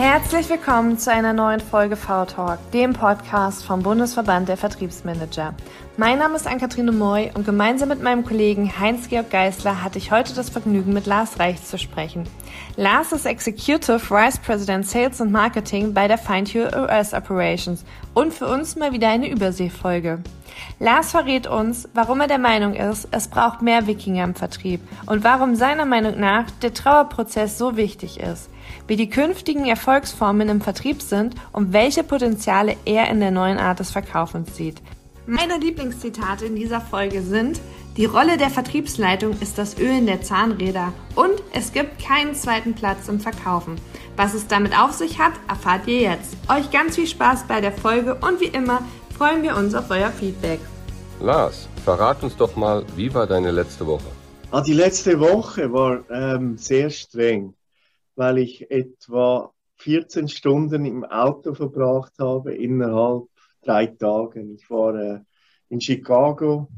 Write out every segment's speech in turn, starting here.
Herzlich willkommen zu einer neuen Folge V-Talk, dem Podcast vom Bundesverband der Vertriebsmanager. Mein Name ist Ann-Kathrin Moy und gemeinsam mit meinem Kollegen Heinz-Georg Geisler hatte ich heute das Vergnügen, mit Lars Reich zu sprechen. Lars ist Executive Vice President Sales und Marketing bei der Feinture US Operations und für uns mal wieder eine Überseefolge. Lars verrät uns, warum er der Meinung ist, es braucht mehr Wikinger im Vertrieb und warum seiner Meinung nach der Trauerprozess so wichtig ist wie die künftigen Erfolgsformen im Vertrieb sind und welche Potenziale er in der neuen Art des Verkaufens sieht. Meine Lieblingszitate in dieser Folge sind die Rolle der Vertriebsleitung ist das Ölen der Zahnräder und es gibt keinen zweiten Platz im Verkaufen. Was es damit auf sich hat, erfahrt ihr jetzt. Euch ganz viel Spaß bei der Folge und wie immer freuen wir uns auf euer Feedback. Lars, verrat uns doch mal, wie war deine letzte Woche? Ah, die letzte Woche war ähm, sehr streng weil ich etwa 14 Stunden im Auto verbracht habe innerhalb drei Tagen. Ich war äh, in Chicago.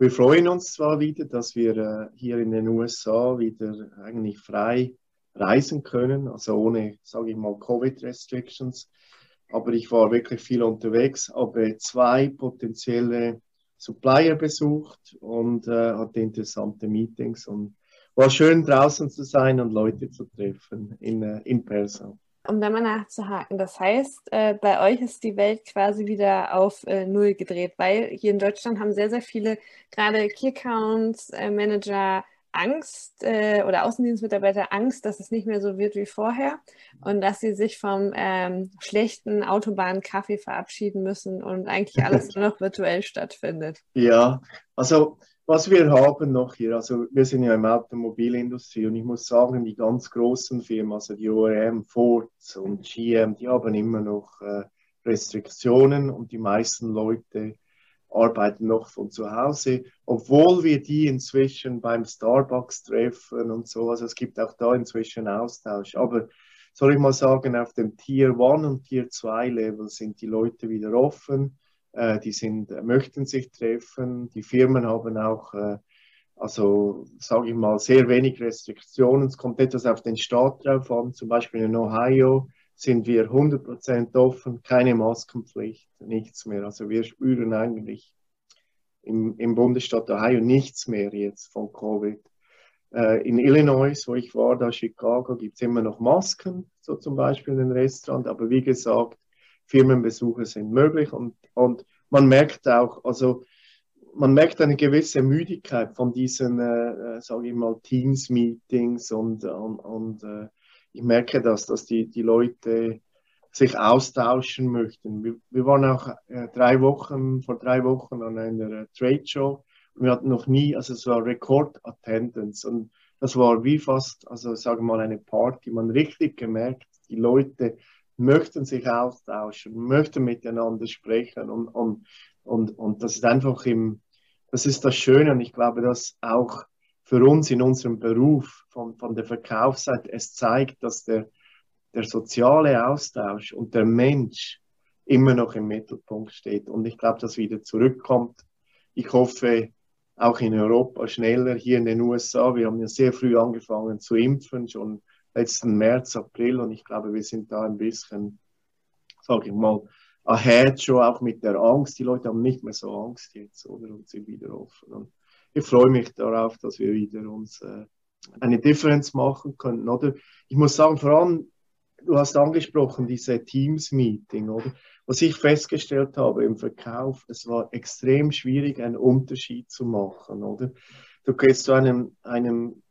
Wir freuen uns zwar wieder, dass wir äh, hier in den USA wieder eigentlich frei reisen können, also ohne, sage ich mal, Covid-Restrictions. Aber ich war wirklich viel unterwegs, habe zwei potenzielle Supplier besucht und äh, hatte interessante Meetings und war schön draußen zu sein und Leute zu treffen in, äh, in Person. Um da mal nachzuhaken, das heißt, äh, bei euch ist die Welt quasi wieder auf äh, Null gedreht, weil hier in Deutschland haben sehr, sehr viele, gerade Key Accounts, äh, Manager, Angst äh, oder Außendienstmitarbeiter Angst, dass es nicht mehr so wird wie vorher und dass sie sich vom ähm, schlechten Autobahnkaffee verabschieden müssen und eigentlich alles nur noch virtuell stattfindet. Ja, also was wir haben noch hier, also wir sind ja im Automobilindustrie und ich muss sagen, die ganz großen Firmen, also die OEM, Ford und GM, die haben immer noch äh, Restriktionen und die meisten Leute arbeiten noch von zu Hause, obwohl wir die inzwischen beim Starbucks treffen und so. Also es gibt auch da inzwischen Austausch. Aber soll ich mal sagen, auf dem Tier 1 und Tier 2 Level sind die Leute wieder offen. Äh, die sind, möchten sich treffen. Die Firmen haben auch, äh, also sage ich mal, sehr wenig Restriktionen. Es kommt etwas auf den Staat drauf an. Zum Beispiel in Ohio sind wir 100% offen, keine Maskenpflicht, nichts mehr. Also wir spüren eigentlich im, im Bundesstaat Ohio nichts mehr jetzt von Covid. Äh, in Illinois, wo ich war, da Chicago, gibt es immer noch Masken, so zum Beispiel in den Restaurant. Aber wie gesagt, Firmenbesuche sind möglich und, und man merkt auch, also man merkt eine gewisse Müdigkeit von diesen, äh, äh sage ich mal, Teams-Meetings und, und, und äh, ich merke das, dass die, die Leute sich austauschen möchten. Wir, wir waren auch äh, drei Wochen, vor drei Wochen an einer Trade Show und wir hatten noch nie, also es war Rekord-Attendance und das war wie fast, also sagen wir mal eine Party, man richtig gemerkt, die Leute möchten sich austauschen, möchten miteinander sprechen und, und, und, und das ist einfach im, das ist das Schöne und ich glaube, dass auch für uns in unserem Beruf von, von der Verkaufsseite es zeigt, dass der, der soziale Austausch und der Mensch immer noch im Mittelpunkt steht und ich glaube, dass wieder zurückkommt. Ich hoffe, auch in Europa schneller, hier in den USA. Wir haben ja sehr früh angefangen zu impfen, schon letzten März, April und ich glaube, wir sind da ein bisschen, sage ich mal, ahead schon auch mit der Angst. Die Leute haben nicht mehr so Angst jetzt, oder? Und sind wieder offen. Und ich freue mich darauf, dass wir wieder uns äh, eine Differenz machen können, oder? Ich muss sagen, vor allem, du hast angesprochen, diese Teams-Meeting, oder? Was ich festgestellt habe im Verkauf, es war extrem schwierig, einen Unterschied zu machen, oder? Du gehst zu einem, einem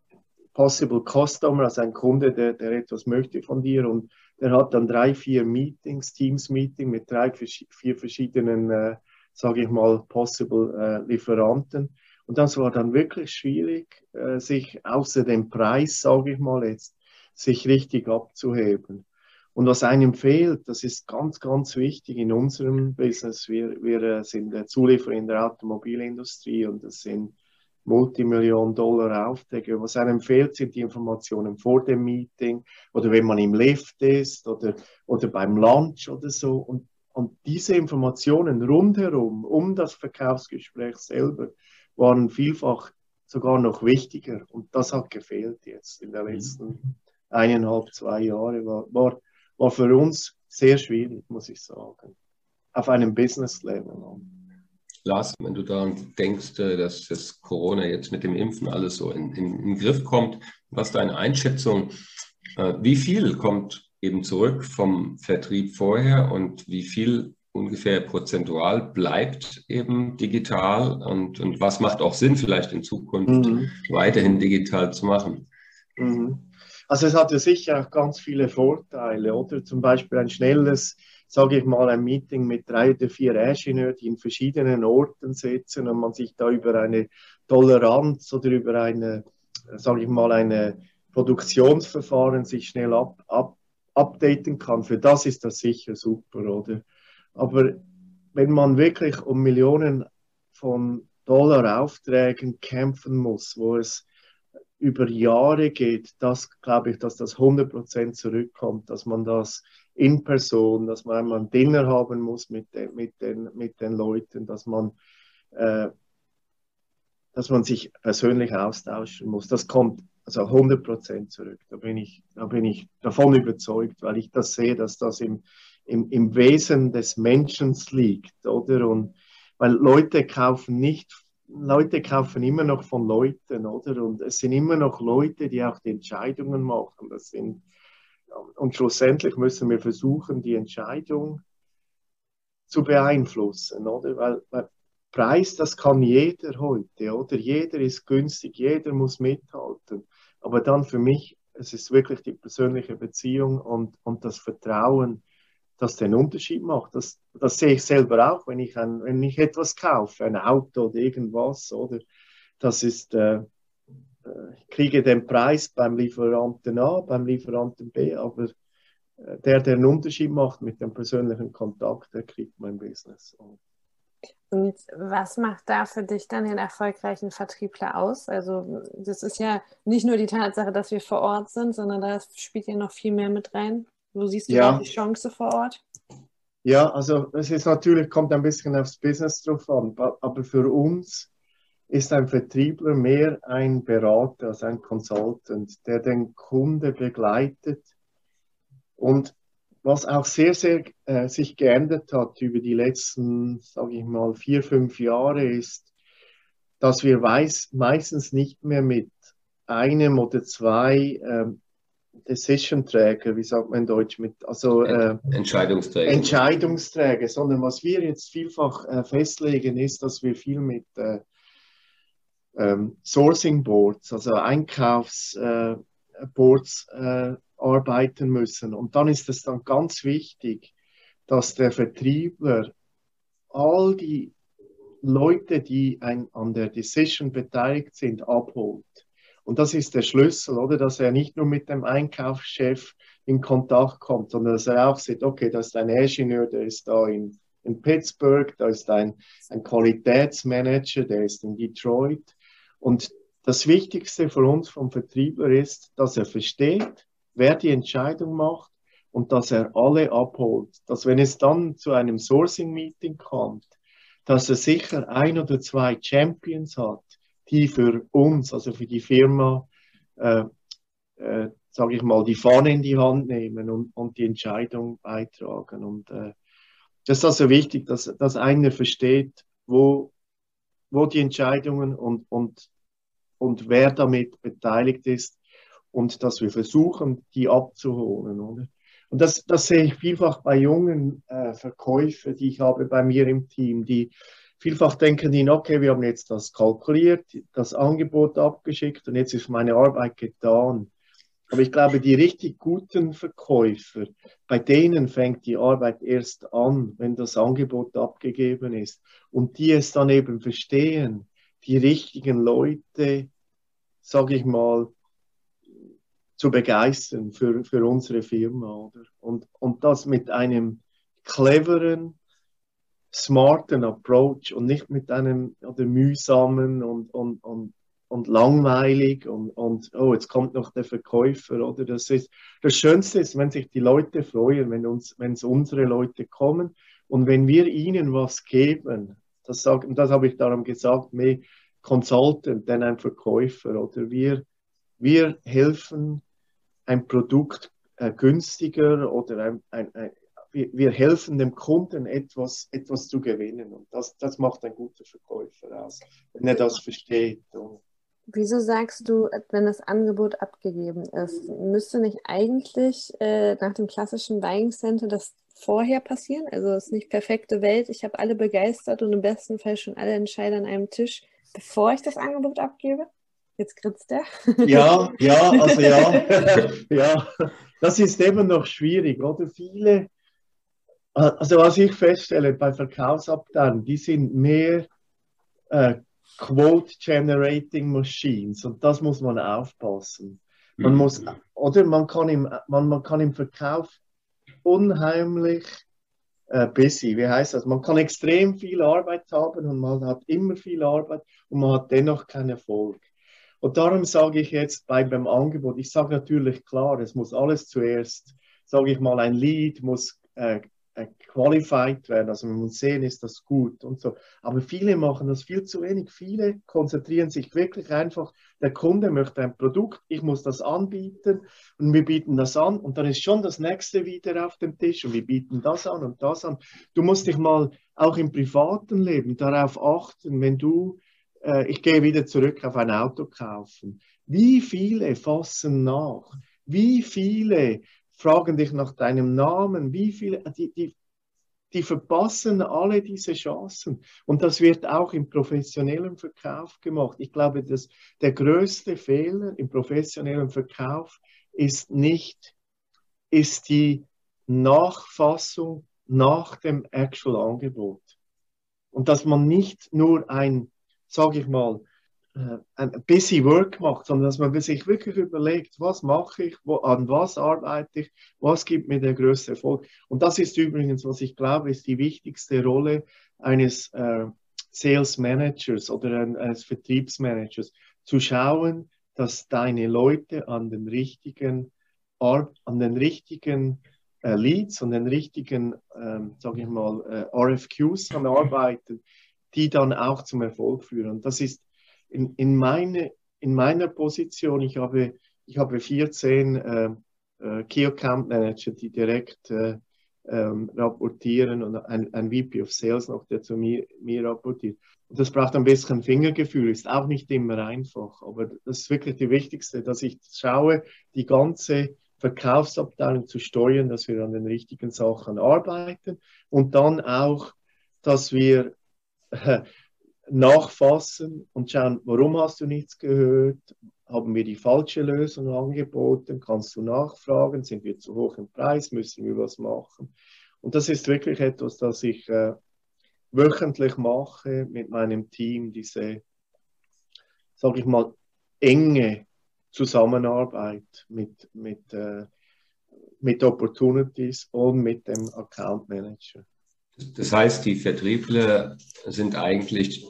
Possible Customer, also ein Kunde, der, der etwas möchte von dir und der hat dann drei, vier Meetings, Teams-Meeting mit drei, vier verschiedenen, äh, sage ich mal, Possible äh, Lieferanten. Und das war dann wirklich schwierig, äh, sich außer dem Preis, sage ich mal jetzt, sich richtig abzuheben. Und was einem fehlt, das ist ganz, ganz wichtig in unserem Business. Wir, wir äh, sind Zulieferer in der Automobilindustrie und das sind Multimillion-Dollar-Aufträge. Was einem fehlt, sind die Informationen vor dem Meeting oder wenn man im Lift ist oder, oder beim Lunch oder so. Und, und diese Informationen rundherum, um das Verkaufsgespräch selber, waren vielfach sogar noch wichtiger. Und das hat gefehlt jetzt in den mhm. letzten eineinhalb, zwei Jahren. War, war, war für uns sehr schwierig, muss ich sagen, auf einem Business-Level. Lars, wenn du daran denkst, äh, dass das Corona jetzt mit dem Impfen alles so in, in, in den Griff kommt, was deine Einschätzung, äh, wie viel kommt eben zurück vom Vertrieb vorher und wie viel ungefähr prozentual bleibt eben digital und, und was macht auch Sinn, vielleicht in Zukunft mhm. weiterhin digital zu machen? Mhm. Also es hat ja sicher auch ganz viele Vorteile, oder? Zum Beispiel ein schnelles, sage ich mal, ein Meeting mit drei oder vier Ingenieuren, die in verschiedenen Orten sitzen und man sich da über eine Toleranz oder über eine, sage ich mal, eine Produktionsverfahren sich schnell ab, ab, updaten kann. Für das ist das sicher super, oder? Aber wenn man wirklich um Millionen von Dollar Aufträgen kämpfen muss, wo es über Jahre geht, das glaube ich, dass das 100% zurückkommt, dass man das in Person, dass man einmal ein Dinner haben muss mit den, mit den, mit den Leuten, dass man, äh, dass man sich persönlich austauschen muss. Das kommt also 100% zurück. Da bin, ich, da bin ich davon überzeugt, weil ich das sehe, dass das im, im, im Wesen des Menschen liegt, oder? Und weil Leute kaufen nicht Leute kaufen immer noch von Leuten, oder? Und es sind immer noch Leute, die auch die Entscheidungen machen. Das sind, und schlussendlich müssen wir versuchen, die Entscheidung zu beeinflussen, oder? Weil, weil Preis, das kann jeder heute, oder? Jeder ist günstig, jeder muss mithalten. Aber dann für mich, es ist wirklich die persönliche Beziehung und, und das Vertrauen, das den Unterschied macht. Das, das sehe ich selber auch, wenn ich, ein, wenn ich etwas kaufe, ein Auto oder irgendwas, oder? Das ist, äh, ich kriege den Preis beim Lieferanten A, beim Lieferanten B, aber äh, der, der einen Unterschied macht mit dem persönlichen Kontakt, der kriegt mein Business. Und was macht da für dich dann den erfolgreichen Vertriebler aus? Also das ist ja nicht nur die Tatsache, dass wir vor Ort sind, sondern da spielt ja noch viel mehr mit rein. Wo siehst du ja. die Chance vor Ort? Ja, also es ist natürlich, kommt ein bisschen aufs Business drauf an, aber für uns ist ein Vertriebler mehr ein Berater als ein Consultant, der den Kunde begleitet. Und was auch sehr, sehr äh, sich geändert hat über die letzten, sage ich mal, vier, fünf Jahre, ist, dass wir weiß, meistens nicht mehr mit einem oder zwei ähm, Decision-Träger, wie sagt man in Deutsch, mit, also äh, Entscheidungsträger. Entscheidungsträger, sondern was wir jetzt vielfach äh, festlegen, ist, dass wir viel mit äh, ähm, Sourcing Boards, also Einkaufsboards äh, arbeiten müssen. Und dann ist es dann ganz wichtig, dass der Vertriebler all die Leute, die ein, an der Decision beteiligt sind, abholt. Und das ist der Schlüssel, oder? Dass er nicht nur mit dem Einkaufschef in Kontakt kommt, sondern dass er auch sieht, okay, da ist ein Ingenieur, der ist da in, in Pittsburgh, da ist ein, ein Qualitätsmanager, der ist in Detroit. Und das Wichtigste für uns vom Vertriebler ist, dass er versteht, wer die Entscheidung macht und dass er alle abholt. Dass wenn es dann zu einem Sourcing-Meeting kommt, dass er sicher ein oder zwei Champions hat, die für uns, also für die Firma, äh, äh, sage ich mal, die Fahne in die Hand nehmen und, und die Entscheidung beitragen. Und äh, das ist also wichtig, dass, dass einer versteht, wo, wo die Entscheidungen und, und, und wer damit beteiligt ist und dass wir versuchen, die abzuholen. Oder? Und das, das sehe ich vielfach bei jungen äh, Verkäufern, die ich habe bei mir im Team, die Vielfach denken die, okay, wir haben jetzt das kalkuliert, das Angebot abgeschickt und jetzt ist meine Arbeit getan. Aber ich glaube, die richtig guten Verkäufer, bei denen fängt die Arbeit erst an, wenn das Angebot abgegeben ist. Und die es dann eben verstehen, die richtigen Leute, sage ich mal, zu begeistern für, für unsere Firma. Oder? Und, und das mit einem cleveren, smarten Approach und nicht mit einem oder mühsamen und, und, und, und langweilig und, und oh, jetzt kommt noch der Verkäufer oder das ist das Schönste ist, wenn sich die Leute freuen, wenn uns, wenn es unsere Leute kommen und wenn wir ihnen was geben, das sag, das habe ich darum gesagt, mehr Consultant denn ein Verkäufer oder wir, wir helfen ein Produkt äh, günstiger oder ein, ein, ein, wir, wir, helfen dem Kunden etwas, etwas zu gewinnen. Und das, das macht ein guter Verkäufer aus, wenn er das versteht. Und Wieso sagst du, wenn das Angebot abgegeben ist, müsste nicht eigentlich äh, nach dem klassischen Buying Center das vorher passieren? Also es ist nicht perfekte Welt, ich habe alle begeistert und im besten Fall schon alle Entscheider an einem Tisch, bevor ich das Angebot abgebe? Jetzt grinst er. Ja, ja, also ja. ja, das ist eben noch schwierig, oder? Viele, also was ich feststelle bei Verkaufsabteilungen, die sind mehr äh, Quote-Generating Machines und das muss man aufpassen. Man mhm. muss, oder man kann im, man, man kann im Verkauf unheimlich äh, busy, wie heißt das? Man kann extrem viel Arbeit haben und man hat immer viel Arbeit und man hat dennoch keinen Erfolg. Und darum sage ich jetzt bei, beim Angebot, ich sage natürlich klar, es muss alles zuerst, sage ich mal, ein Lead muss äh, qualified werden. Also man muss sehen, ist das gut und so. Aber viele machen das viel zu wenig. Viele konzentrieren sich wirklich einfach, der Kunde möchte ein Produkt, ich muss das anbieten und wir bieten das an und dann ist schon das nächste wieder auf dem Tisch und wir bieten das an und das an. Du musst dich mal auch im privaten Leben darauf achten, wenn du äh, ich gehe wieder zurück auf ein Auto kaufen. Wie viele fassen nach? Wie viele fragen dich nach deinem Namen? Wie viele, die, die, die verpassen alle diese Chancen. Und das wird auch im professionellen Verkauf gemacht. Ich glaube, dass der größte Fehler im professionellen Verkauf ist nicht, ist die Nachfassung nach dem Actual Angebot. Und dass man nicht nur ein sage ich mal, ein busy work macht, sondern dass man sich wirklich überlegt, was mache ich, wo, an was arbeite ich, was gibt mir der größte Erfolg. Und das ist übrigens, was ich glaube, ist die wichtigste Rolle eines äh, Sales Managers oder eines Vertriebsmanagers, zu schauen, dass deine Leute an den richtigen, an den richtigen äh, Leads, an den richtigen, ähm, sage ich mal, äh, RFQs arbeiten, die dann auch zum Erfolg führen. Und das ist in, in, meine, in meiner Position, ich habe, ich habe 14 äh, äh, Key Account Manager, die direkt äh, ähm, rapportieren und ein, ein VP of Sales noch, der zu mir, mir rapportiert. Und das braucht ein bisschen Fingergefühl, ist auch nicht immer einfach, aber das ist wirklich die wichtigste, dass ich schaue, die ganze Verkaufsabteilung zu steuern, dass wir an den richtigen Sachen arbeiten und dann auch, dass wir nachfassen und schauen, warum hast du nichts gehört? Haben wir die falsche Lösung angeboten? Kannst du nachfragen? Sind wir zu hoch im Preis? Müssen wir was machen? Und das ist wirklich etwas, das ich äh, wöchentlich mache mit meinem Team, diese, sage ich mal, enge Zusammenarbeit mit, mit, äh, mit Opportunities und mit dem Account Manager. Das heißt, die Vertriebler sind eigentlich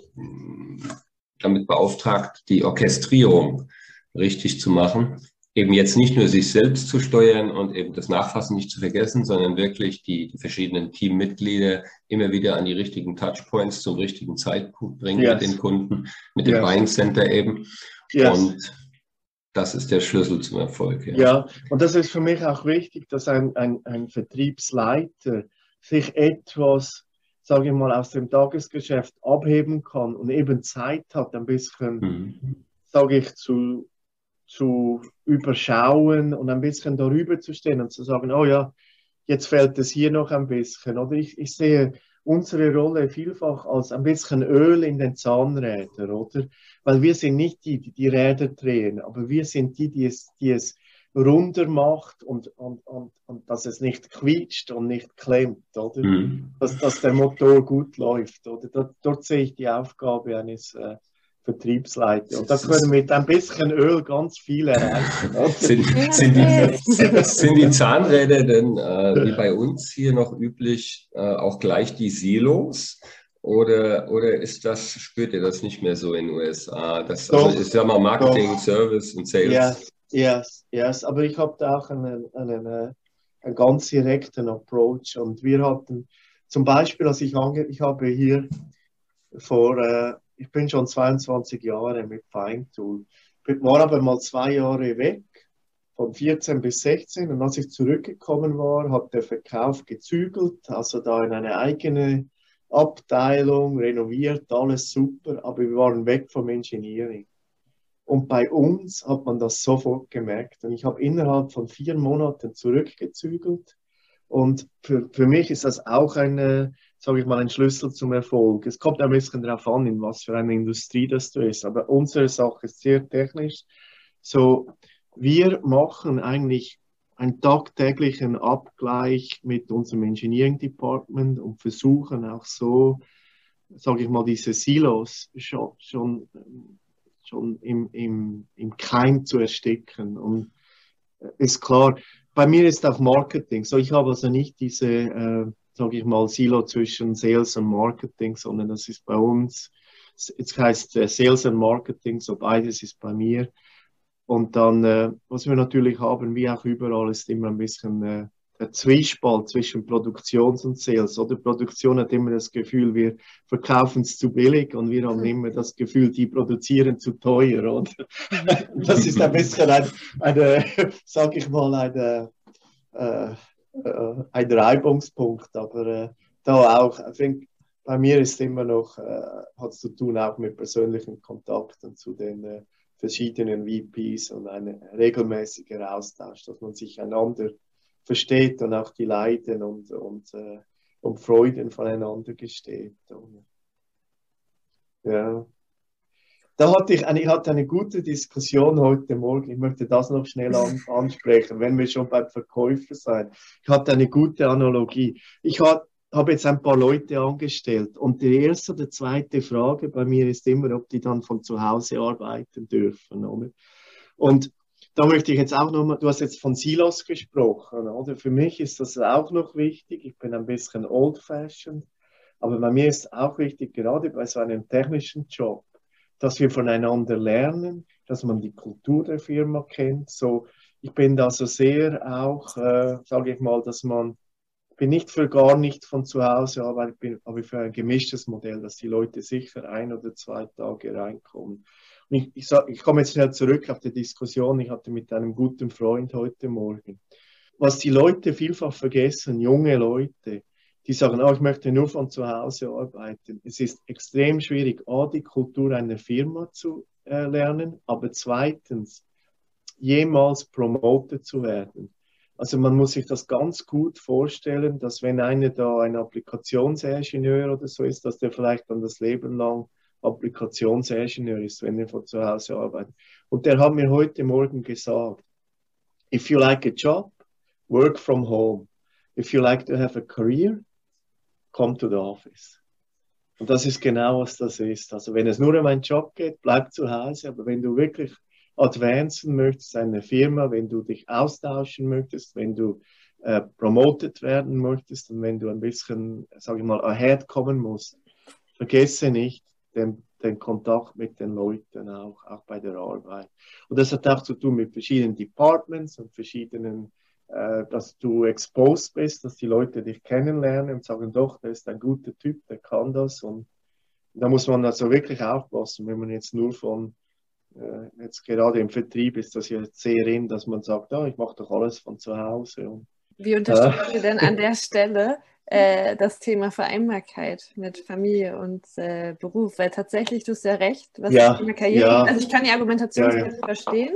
damit beauftragt, die Orchestrierung richtig zu machen. Eben jetzt nicht nur sich selbst zu steuern und eben das Nachfassen nicht zu vergessen, sondern wirklich die, die verschiedenen Teammitglieder immer wieder an die richtigen Touchpoints zum richtigen Zeitpunkt bringen yes. mit den Kunden, mit dem yes. Buying Center eben. Yes. Und das ist der Schlüssel zum Erfolg. Ja. ja, und das ist für mich auch wichtig, dass ein, ein, ein Vertriebsleiter sich etwas, sage ich mal, aus dem Tagesgeschäft abheben kann und eben Zeit hat, ein bisschen, mhm. sage ich, zu, zu überschauen und ein bisschen darüber zu stehen und zu sagen, oh ja, jetzt fällt es hier noch ein bisschen. Oder ich, ich sehe unsere Rolle vielfach als ein bisschen Öl in den Zahnrädern, oder? Weil wir sind nicht die, die die Räder drehen, aber wir sind die, die es, die es runder macht und, und, und, und dass es nicht quietscht und nicht klemmt, oder? Mhm. Dass, dass der Motor gut läuft, oder? Dort, dort sehe ich die Aufgabe eines äh, Vertriebsleiters. Und da können wir mit ein bisschen Öl ganz viel erreichen. sind, sind, die, sind die Zahnräder denn äh, wie bei uns hier noch üblich äh, auch gleich die Silos? Oder, oder ist das, spürt ihr das nicht mehr so in den USA? Das also ist ja mal Marketing, doch. Service und Sales. Ja, Yes, yes, aber ich habe da auch einen, einen, äh, einen ganz direkten Approach. Und wir hatten zum Beispiel, als ich ange ich habe hier vor, äh, ich bin schon 22 Jahre mit Fine Tool, war aber mal zwei Jahre weg von 14 bis 16. Und als ich zurückgekommen war, hat der Verkauf gezügelt, also da in eine eigene Abteilung, renoviert, alles super, aber wir waren weg vom Engineering. Und bei uns hat man das sofort gemerkt. Und ich habe innerhalb von vier Monaten zurückgezügelt. Und für, für mich ist das auch eine, sage ich mal, ein Schlüssel zum Erfolg. Es kommt ein bisschen darauf an, in was für eine Industrie das du ist. Aber unsere Sache ist sehr technisch. So, wir machen eigentlich einen tagtäglichen Abgleich mit unserem Engineering Department und versuchen auch so, sage ich mal, diese Silos schon, schon, schon im, im, im Keim zu ersticken. Und äh, ist klar, bei mir ist auch Marketing. So, ich habe also nicht diese, äh, sage ich mal, Silo zwischen Sales und Marketing, sondern das ist bei uns, es heißt äh, Sales und Marketing, so beides ist bei mir. Und dann, äh, was wir natürlich haben, wie auch überall, ist immer ein bisschen der Zwiespalt zwischen Produktions- und Sales. Oder Produktion hat immer das Gefühl, wir verkaufen es zu billig und wir haben immer das Gefühl, die produzieren zu teuer. Oder? Das ist ein bisschen ein, eine, sag ich mal, eine, äh, äh, ein Reibungspunkt. Aber äh, da auch, ich denke, bei mir ist immer noch, äh, hat es zu tun auch mit persönlichen Kontakten zu den äh, verschiedenen VPs und ein regelmäßiger Austausch, dass man sich einander versteht und auch die Leiden und, und, äh, und Freuden voneinander gesteht. Und, ja. Da hatte ich, eine, ich hatte eine gute Diskussion heute Morgen. Ich möchte das noch schnell an, ansprechen, wenn wir schon beim Verkäufer sein. Ich hatte eine gute Analogie. Ich hatte habe jetzt ein paar Leute angestellt und die erste oder zweite Frage bei mir ist immer, ob die dann von zu Hause arbeiten dürfen. Oder? Und da möchte ich jetzt auch nochmal, du hast jetzt von Silos gesprochen, oder? Für mich ist das auch noch wichtig. Ich bin ein bisschen old-fashioned, aber bei mir ist auch wichtig, gerade bei so einem technischen Job, dass wir voneinander lernen, dass man die Kultur der Firma kennt. So, ich bin da so sehr auch, äh, sage ich mal, dass man bin nicht für gar nicht von zu Hause, aber ich bin aber für ein gemischtes Modell, dass die Leute sicher ein oder zwei Tage reinkommen. Ich, ich, ich komme jetzt schnell zurück auf die Diskussion, ich hatte mit einem guten Freund heute Morgen. Was die Leute vielfach vergessen, junge Leute, die sagen, oh, ich möchte nur von zu Hause arbeiten. Es ist extrem schwierig, A, die Kultur einer Firma zu äh, lernen, aber zweitens, jemals promoted zu werden. Also man muss sich das ganz gut vorstellen, dass wenn einer da ein Applikationsingenieur oder so ist, dass der vielleicht dann das Leben lang Applikationsingenieur ist, wenn er von zu Hause arbeitet. Und der hat mir heute Morgen gesagt, if you like a job, work from home. If you like to have a career, come to the office. Und das ist genau, was das ist. Also wenn es nur um einen Job geht, bleib zu Hause. Aber wenn du wirklich advancen möchtest, eine Firma, wenn du dich austauschen möchtest, wenn du äh, promoted werden möchtest und wenn du ein bisschen, sage ich mal, ahead kommen musst, vergesse nicht den, den Kontakt mit den Leuten auch, auch bei der Arbeit. Und das hat auch zu tun mit verschiedenen Departments und verschiedenen, äh, dass du exposed bist, dass die Leute dich kennenlernen und sagen, doch, der ist ein guter Typ, der kann das. Und da muss man also wirklich aufpassen, wenn man jetzt nur von äh, jetzt gerade im Vertrieb ist das ja sehr in, dass man sagt, oh, ich mache doch alles von zu Hause. Und, Wie unterstützt äh, denn an der Stelle äh, das Thema Vereinbarkeit mit Familie und äh, Beruf? Weil tatsächlich, du hast ja recht, was ja, das Thema Karriere ja. Also ich kann die Argumentation ja, ja. verstehen.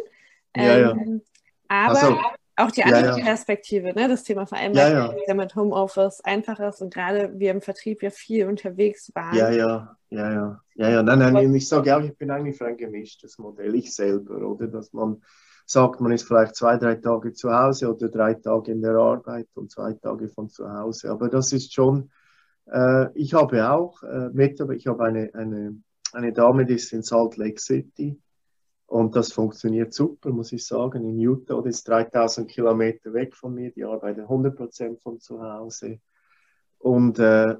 Ähm, aber also, auch die andere ja, ja. Perspektive, ne? das Thema Vereinbarkeit, ja, ja. mit Homeoffice einfacher ist und gerade wir im Vertrieb ja viel unterwegs waren. Ja, ja, ja, ja. ja, ja. Nein, nein, ich sage auch, ich bin eigentlich für ein gemischtes Modell, ich selber, oder? Dass man sagt, man ist vielleicht zwei, drei Tage zu Hause oder drei Tage in der Arbeit und zwei Tage von zu Hause. Aber das ist schon, äh, ich habe auch, äh, mit, ich habe eine, eine, eine Dame, die ist in Salt Lake City und das funktioniert super, muss ich sagen. In Utah, das ist 3000 Kilometer weg von mir. Die arbeiten 100% von zu Hause. Und, äh,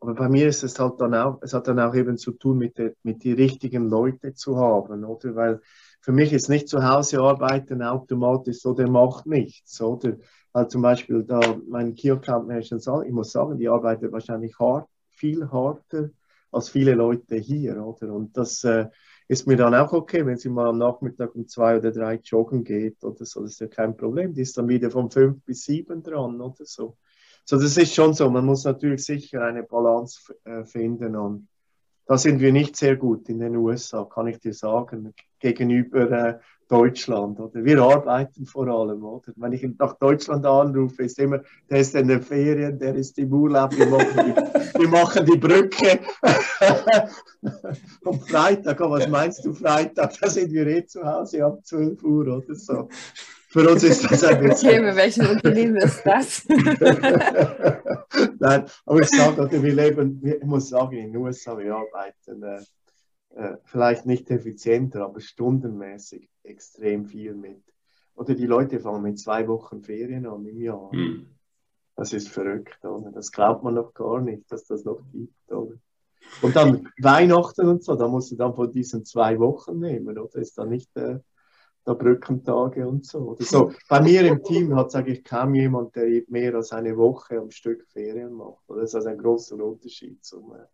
aber bei mir ist es halt dann auch, es hat dann auch eben zu tun mit, der, mit die richtigen Leute zu haben, oder? Weil für mich ist nicht zu Hause arbeiten automatisch so, der macht nichts, oder? Weil zum Beispiel da mein Key Account Manager, ich muss sagen, die arbeitet wahrscheinlich hart, viel harter als viele Leute hier, oder? Und das, äh, ist mir dann auch okay, wenn sie mal am Nachmittag um zwei oder drei joggen geht oder so, das ist ja kein Problem. Die ist dann wieder von fünf bis sieben dran oder so. So, das ist schon so. Man muss natürlich sicher eine Balance äh, finden und da sind wir nicht sehr gut in den USA, kann ich dir sagen, gegenüber äh, Deutschland. Oder? Wir arbeiten vor allem. Oder? Wenn ich nach Deutschland anrufe, ist immer, der ist in den Ferien, der ist im Urlaub, wir machen die, wir machen die Brücke. Am Freitag, oh, was meinst du Freitag? Da sind wir eh zu Hause ab 12 Uhr oder so. Für uns ist das ein bisschen. Okay, bei welchem Unternehmen ist das? Nein, aber ich sage, wir leben, ich muss sagen, in den USA, wir arbeiten äh, äh, vielleicht nicht effizienter, aber stundenmäßig extrem viel mit. Oder die Leute fangen mit zwei Wochen Ferien an im Jahr. Hm. Das ist verrückt, oder? Das glaubt man noch gar nicht, dass das noch gibt, oder? Und dann Weihnachten und so, da musst du dann von diesen zwei Wochen nehmen, oder? Ist dann nicht äh, der Brückentage und so. Oder so. Bei mir im Team hat sage ich kaum jemand, der mehr als eine Woche am Stück Ferien macht. Das ist also ein großer Unterschied zum. Äh,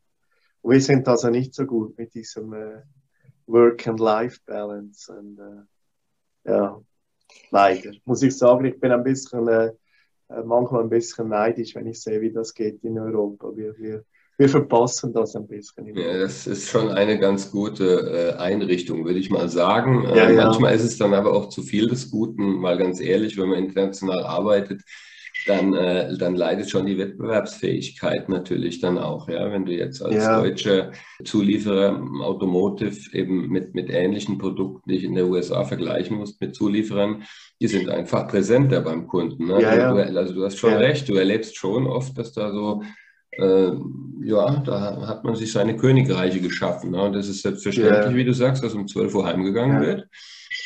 wir sind also nicht so gut mit diesem äh, Work-and-Life-Balance. Und, äh, ja, leider. Muss ich sagen, ich bin ein bisschen, äh, äh, manchmal ein bisschen neidisch, wenn ich sehe, wie das geht in Europa. Wir, wir wir verpassen das ein bisschen. Ja, das ist schon eine ganz gute äh, Einrichtung, würde ich mal sagen. Äh, ja. Manchmal ist es dann aber auch zu viel des Guten, mal ganz ehrlich, wenn man international arbeitet, dann, äh, dann leidet schon die Wettbewerbsfähigkeit natürlich dann auch. Ja? Wenn du jetzt als ja. deutsche Zulieferer Automotive eben mit, mit ähnlichen Produkten dich in der USA vergleichen musst mit Zulieferern, die sind einfach präsenter beim Kunden. Ne? Ja, ja. Du, also du hast schon recht, du erlebst schon oft, dass da so äh, ja, da hat man sich seine Königreiche geschaffen. Ne? Und das ist selbstverständlich, ja. wie du sagst, dass um 12 Uhr heimgegangen ja. wird.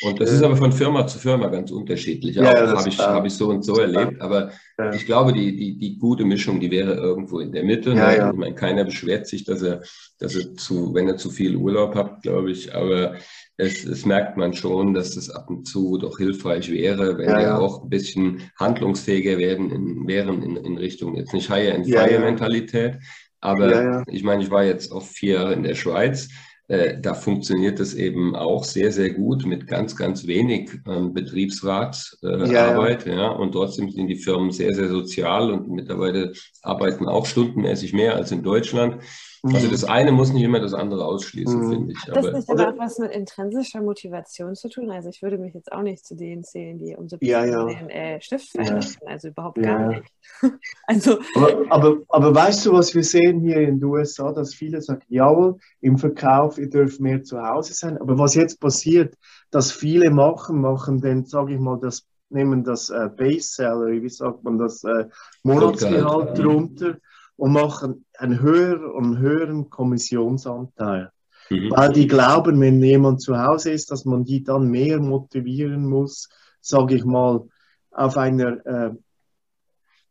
Und das ja. ist aber von Firma zu Firma ganz unterschiedlich. Ja, habe ich, hab ich so und so erlebt. Aber ich glaube, die, die, die gute Mischung, die wäre irgendwo in der Mitte. Ne? Ich meine, keiner beschwert sich, dass er, dass er zu, wenn er zu viel Urlaub hat, glaube ich. Aber es, es merkt man schon, dass das ab und zu doch hilfreich wäre, wenn wir auch ein bisschen handlungsfähiger werden in, wären in, in Richtung jetzt nicht Higher-and-Fire-Mentalität. Aber ich meine, ich war jetzt auch vier Jahre in der Schweiz äh, da funktioniert es eben auch sehr, sehr gut mit ganz, ganz wenig ähm, Betriebsratsarbeit. Äh, ja, ja. ja, Und trotzdem sind die Firmen sehr, sehr sozial und mittlerweile arbeiten auch stundenmäßig mehr als in Deutschland. Also mhm. das eine muss nicht immer das andere ausschließen, mhm. finde ich. Hat das aber, nicht aber auch was mit intrinsischer Motivation zu tun? Also ich würde mich jetzt auch nicht zu denen zählen, die umso ja, ja. den äh, Stift verwenden. Ja. Also überhaupt gar nicht. also, aber, aber, aber, weißt du, was wir sehen hier in den USA, dass viele sagen, jawohl, im Verkauf, ihr dürft mehr zu Hause sein. Aber was jetzt passiert, dass viele machen, machen denn, sage ich mal, das nehmen das äh, Base Salary, wie sagt man das, äh, Monatsgehalt drunter und machen einen höheren und höheren Kommissionsanteil. Mhm. Weil die glauben, wenn jemand zu Hause ist, dass man die dann mehr motivieren muss, sage ich mal, auf einer, äh,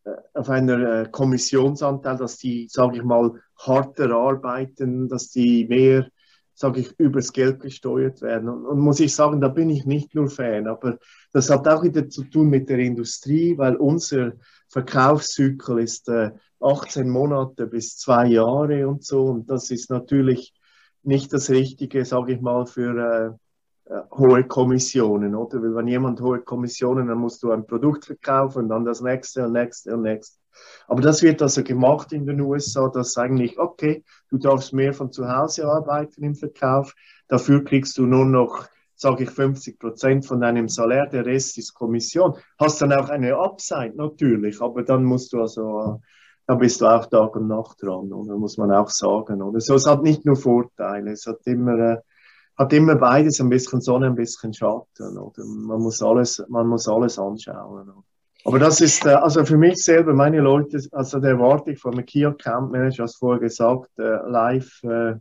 äh, auf einer äh, Kommissionsanteil, dass die, sage ich mal, harter arbeiten, dass die mehr, sage ich, übers Geld gesteuert werden. Und, und muss ich sagen, da bin ich nicht nur Fan, aber das hat auch wieder zu tun mit der Industrie, weil unser Verkaufszyklus ist äh, 18 Monate bis zwei Jahre und so. Und das ist natürlich nicht das Richtige, sage ich mal, für äh, äh, hohe Kommissionen, oder? Weil wenn jemand hohe Kommissionen, dann musst du ein Produkt verkaufen und dann das nächste und nächste und nächste. Aber das wird also gemacht in den USA, dass eigentlich, okay, du darfst mehr von zu Hause arbeiten im Verkauf, dafür kriegst du nur noch sage ich 50 Prozent von deinem Salär, der Rest ist Kommission. Hast dann auch eine Upside natürlich, aber dann musst du also da bist du auch Tag und Nacht dran, oder muss man auch sagen. Oder so, es hat nicht nur Vorteile, es hat immer, äh, hat immer beides, ein bisschen Sonne, ein bisschen Schatten. Oder man muss alles, man muss alles anschauen. Oder? Aber das ist, äh, also für mich selber, meine Leute, also der erwarte ich vom Key Account Manager, als vorher gesagt, äh, live äh,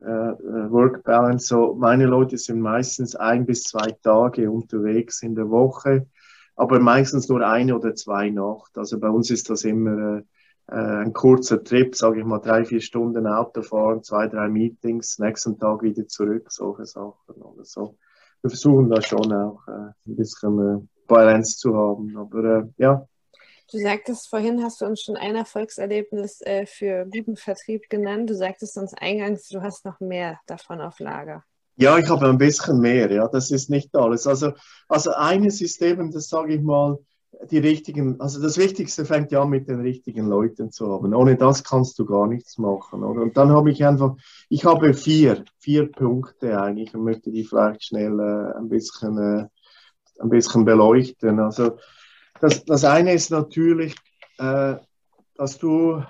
Work Balance, so meine Leute sind meistens ein bis zwei Tage unterwegs in der Woche, aber meistens nur eine oder zwei Nacht. Also bei uns ist das immer äh, äh, ein kurzer Trip, sage ich mal, drei, vier Stunden Auto fahren, zwei, drei Meetings, nächsten Tag wieder zurück, solche Sachen oder so. Wir versuchen da schon auch äh, ein bisschen äh, Balance zu haben, aber äh, ja. Du sagtest vorhin, hast du uns schon ein Erfolgserlebnis äh, für guten Vertrieb genannt. Du sagtest uns eingangs, du hast noch mehr davon auf Lager. Ja, ich habe ein bisschen mehr, ja, das ist nicht alles. Also, also eines ist eben, das sage ich mal, die richtigen, also das Wichtigste fängt ja an mit den richtigen Leuten zu haben. Ohne das kannst du gar nichts machen. Oder? Und dann habe ich einfach, ich habe vier, vier Punkte eigentlich und möchte die vielleicht schnell äh, ein bisschen, äh, ein bisschen beleuchten. Also das, das eine ist natürlich, äh, dass du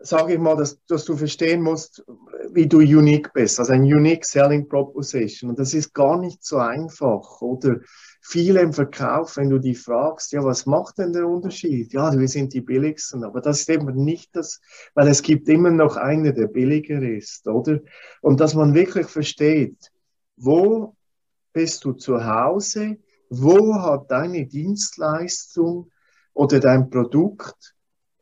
sage ich mal, dass, dass, du verstehen musst, wie du unique bist, also ein Unique Selling Proposition. Und das ist gar nicht so einfach. Oder viele im Verkauf, wenn du die fragst, ja, was macht denn der Unterschied? Ja, wir sind die billigsten. Aber das ist eben nicht das, weil es gibt immer noch einen, der billiger ist, oder? Und dass man wirklich versteht, wo bist du zu Hause? Wo hat deine Dienstleistung oder dein Produkt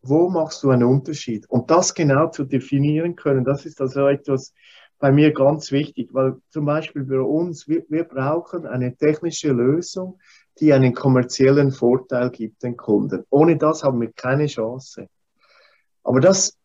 wo machst du einen Unterschied? Und das genau zu definieren können, das ist also etwas bei mir ganz wichtig, weil zum Beispiel bei uns, wir, wir brauchen eine technische Lösung, die einen kommerziellen Vorteil gibt den Kunden. Ohne das haben wir keine Chance. Aber das,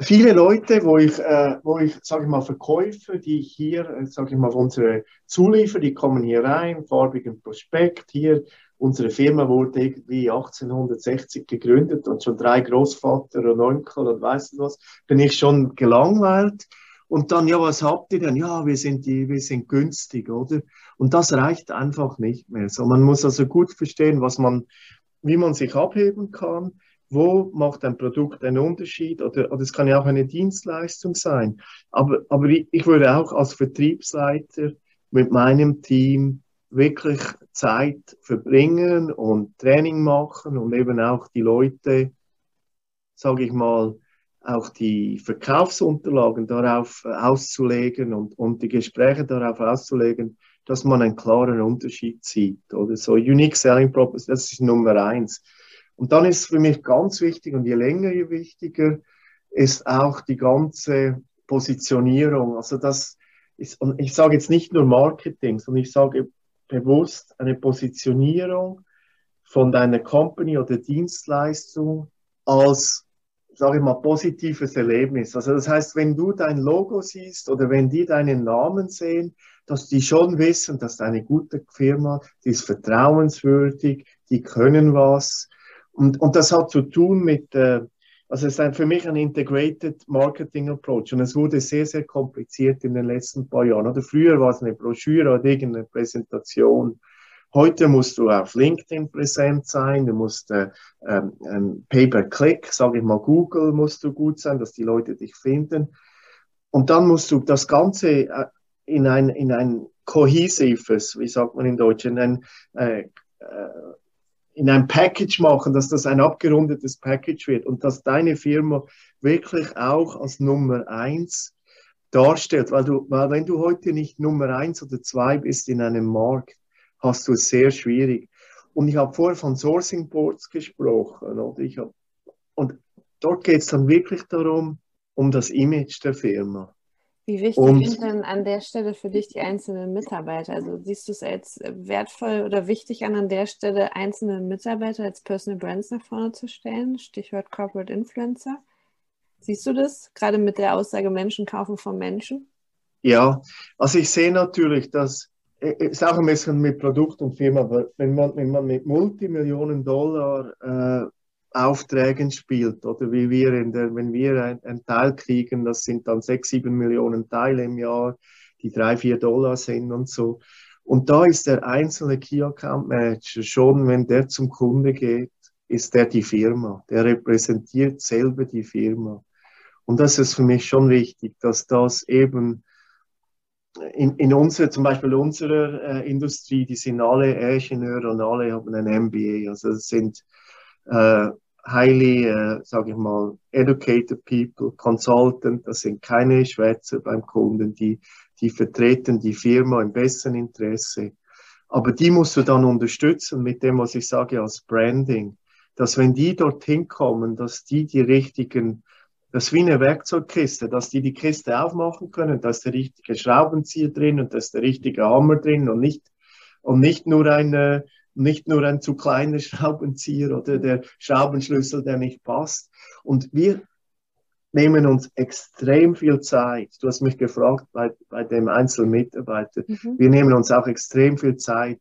viele Leute, wo ich, äh, wo ich, sage ich mal, Verkäufer, die hier, äh, sage ich mal, unsere Zuliefer, die kommen hier rein, farbigen Prospekt, hier Unsere Firma wurde irgendwie 1860 gegründet und schon drei Großvater und Onkel und weißt du was, bin ich schon gelangweilt. Und dann, ja, was habt ihr denn? Ja, wir sind die, wir sind günstig, oder? Und das reicht einfach nicht mehr. So, man muss also gut verstehen, was man, wie man sich abheben kann. Wo macht ein Produkt einen Unterschied? Oder, oder es kann ja auch eine Dienstleistung sein. Aber, aber ich, ich würde auch als Vertriebsleiter mit meinem Team wirklich Zeit verbringen und Training machen und eben auch die Leute, sage ich mal, auch die Verkaufsunterlagen darauf auszulegen und, und die Gespräche darauf auszulegen, dass man einen klaren Unterschied sieht. Oder so Unique Selling Proposition, das ist Nummer eins. Und dann ist für mich ganz wichtig und je länger, je wichtiger, ist auch die ganze Positionierung. Also das ist, und ich sage jetzt nicht nur Marketing, sondern ich sage bewusst eine Positionierung von deiner Company oder Dienstleistung als, sage ich mal, positives Erlebnis. Also das heißt, wenn du dein Logo siehst oder wenn die deinen Namen sehen, dass die schon wissen, dass eine gute Firma, die ist vertrauenswürdig, die können was. Und, und das hat zu tun mit, äh, also es ist ein, für mich ein Integrated Marketing Approach und es wurde sehr, sehr kompliziert in den letzten paar Jahren. Oder früher war es eine Broschüre oder irgendeine Präsentation. Heute musst du auf LinkedIn präsent sein, du musst äh, ähm, Pay-per-Click, sage ich mal, Google musst du gut sein, dass die Leute dich finden. Und dann musst du das Ganze äh, in ein, in ein cohesives, wie sagt man in Deutsch, in ein äh, äh in ein Package machen, dass das ein abgerundetes Package wird und dass deine Firma wirklich auch als Nummer eins darstellt. Weil, du, weil wenn du heute nicht Nummer eins oder zwei bist in einem Markt, hast du es sehr schwierig. Und ich habe vorher von Sourcing Boards gesprochen. Oder? Ich hab, und dort geht es dann wirklich darum, um das Image der Firma. Wie wichtig und, sind denn an der Stelle für dich die einzelnen Mitarbeiter? Also siehst du es als wertvoll oder wichtig an, an der Stelle einzelne Mitarbeiter als Personal Brands nach vorne zu stellen? Stichwort Corporate Influencer. Siehst du das gerade mit der Aussage Menschen kaufen von Menschen? Ja, also ich sehe natürlich, dass es äh, ist auch ein bisschen mit Produkt und Firma, wenn man, wenn man mit Multimillionen Dollar äh, Aufträgen spielt oder wie wir in der, wenn wir ein, ein, Teil kriegen, das sind dann sechs, sieben Millionen Teile im Jahr, die drei, vier Dollar sind und so. Und da ist der einzelne Key Account Manager schon, wenn der zum Kunde geht, ist der die Firma. Der repräsentiert selber die Firma. Und das ist für mich schon wichtig, dass das eben in, in unserer, zum Beispiel unserer äh, Industrie, die sind alle Ingenieure und alle haben ein MBA. Also das sind äh, highly, äh, sage ich mal, educated people, consultant, das sind keine Schwätzer beim Kunden, die, die vertreten die Firma im besten Interesse. Aber die musst du dann unterstützen mit dem, was ich sage als Branding, dass wenn die dorthin kommen, dass die die richtigen, das ist wie eine Werkzeugkiste, dass die die Kiste aufmachen können, da ist der richtige Schraubenzieher drin und da ist der richtige Hammer drin und nicht, und nicht nur eine, nicht nur ein zu kleiner Schraubenzieher oder der Schraubenschlüssel, der nicht passt. Und wir, nehmen uns extrem viel Zeit. Du hast mich gefragt bei, bei dem einzelnen Mitarbeiter. Mhm. Wir nehmen uns auch extrem viel Zeit,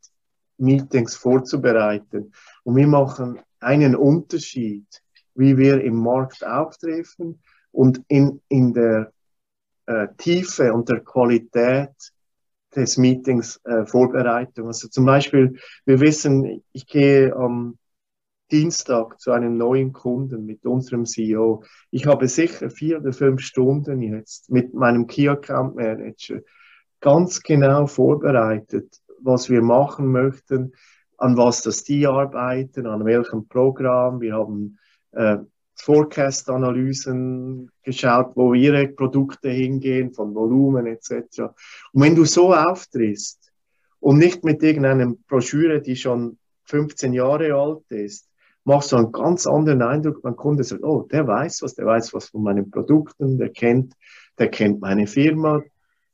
Meetings vorzubereiten. Und wir machen einen Unterschied, wie wir im Markt auftreffen und in, in der äh, Tiefe und der Qualität des Meetings äh, Vorbereitung. Also zum Beispiel, wir wissen, ich gehe am Dienstag zu einem neuen Kunden mit unserem CEO. Ich habe sicher vier oder fünf Stunden jetzt mit meinem Key Account Manager ganz genau vorbereitet, was wir machen möchten, an was das die arbeiten, an welchem Programm. Wir haben äh, Forecast-Analysen geschaut, wo ihre Produkte hingehen, von Volumen etc. Und wenn du so auftrittst und nicht mit irgendeiner Broschüre, die schon 15 Jahre alt ist, machst du einen ganz anderen Eindruck. Mein Kunde sagt, oh, der weiß was, der weiß was von meinen Produkten, der kennt, der kennt meine Firma,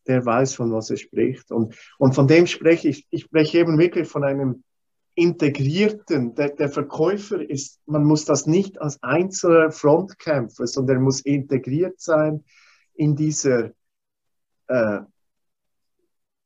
der weiß, von was er spricht. Und, und von dem spreche ich, ich spreche eben wirklich von einem integrierten, der, der Verkäufer ist, man muss das nicht als einzelner Frontkämpfer, sondern er muss integriert sein in dieser äh,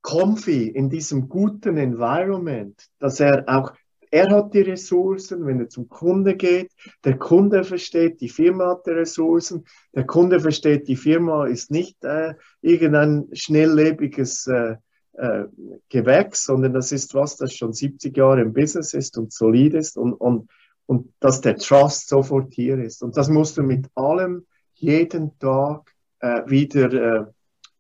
comfy, in diesem guten Environment, dass er auch er hat die Ressourcen, wenn er zum Kunde geht. Der Kunde versteht, die Firma hat die Ressourcen. Der Kunde versteht, die Firma ist nicht äh, irgendein schnelllebiges äh, äh, Gewächs, sondern das ist was, das schon 70 Jahre im Business ist und solid ist und, und, und dass der Trust sofort hier ist. Und das musst du mit allem jeden Tag äh, wieder äh,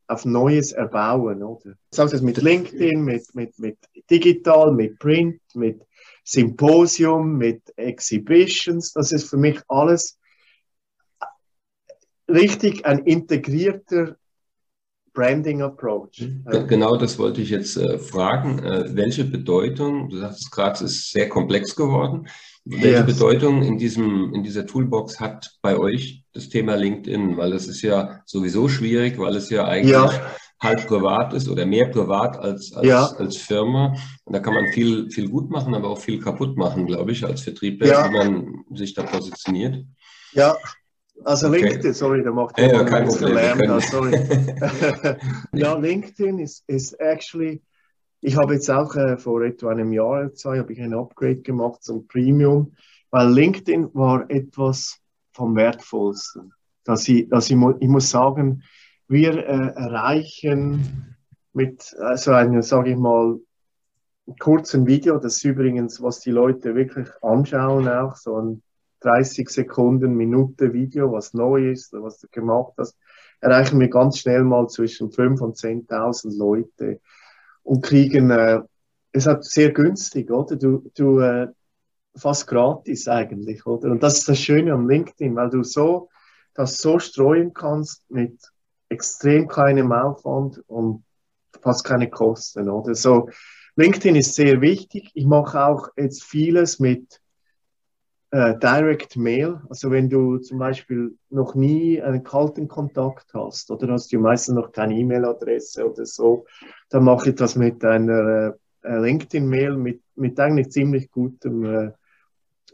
auf Neues erbauen, oder? Sei es mit LinkedIn, mit, mit, mit digital, mit Print, mit Symposium, mit Exhibitions. Das ist für mich alles richtig ein integrierter Branding Approach. Mhm. Genau das wollte ich jetzt äh, fragen. Äh, welche Bedeutung, du sagst gerade, es ist sehr komplex geworden. Welche yes. Bedeutung in, diesem, in dieser Toolbox hat bei euch das Thema LinkedIn? Weil das ist ja sowieso schwierig, weil es ja eigentlich ja halb privat ist oder mehr privat als, als, ja. als Firma. Und da kann man viel, viel gut machen, aber auch viel kaputt machen, glaube ich, als Vertrieb, ja. wie man sich da positioniert. Ja, also okay. LinkedIn, sorry, da macht ja, kein Problem. Lärm da, sorry. ja, LinkedIn ist, ist actually, ich habe jetzt auch äh, vor etwa einem Jahr oder zwei, habe ich ein Upgrade gemacht zum Premium, weil LinkedIn war etwas vom Wertvollsten. Dass ich, dass ich, ich muss sagen, wir äh, erreichen mit also einem, sage ich mal, kurzen Video, das ist übrigens, was die Leute wirklich anschauen, auch so ein 30 Sekunden, Minute Video, was neu ist, was du gemacht hast, erreichen wir ganz schnell mal zwischen 5.000 und 10.000 Leute und kriegen äh, es hat sehr günstig, oder? Du, du äh, fast gratis eigentlich, oder? Und das ist das Schöne am LinkedIn, weil du so das so streuen kannst mit extrem kleinem Aufwand und fast keine Kosten, oder? So, LinkedIn ist sehr wichtig. Ich mache auch jetzt vieles mit äh, Direct Mail. Also wenn du zum Beispiel noch nie einen kalten Kontakt hast oder hast du meistens noch keine E-Mail-Adresse oder so, dann mache ich das mit einer äh, LinkedIn-Mail mit, mit eigentlich ziemlich gutem, äh,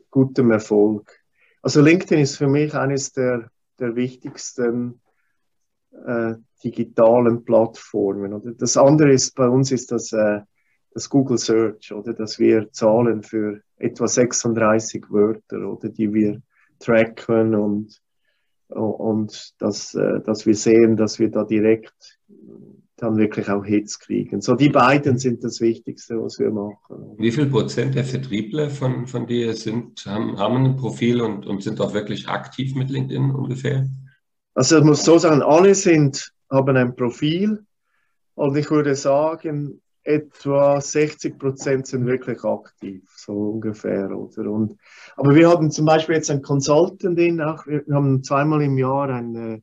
gutem Erfolg. Also LinkedIn ist für mich eines der, der wichtigsten äh, digitalen Plattformen. Oder? Das andere ist, bei uns ist das, äh, das Google Search, oder dass wir zahlen für etwa 36 Wörter, oder die wir tracken und, und dass, äh, dass wir sehen, dass wir da direkt dann wirklich auch Hits kriegen. So die beiden sind das Wichtigste, was wir machen. Wie viel Prozent der Vertriebler von, von dir sind, haben, haben ein Profil und, und sind auch wirklich aktiv mit LinkedIn ungefähr? Also ich muss so sagen, alle sind, haben ein Profil und ich würde sagen, etwa 60 Prozent sind wirklich aktiv, so ungefähr. Oder? Und, aber wir haben zum Beispiel jetzt ein Consultant auch, wir haben zweimal im Jahr ein äh,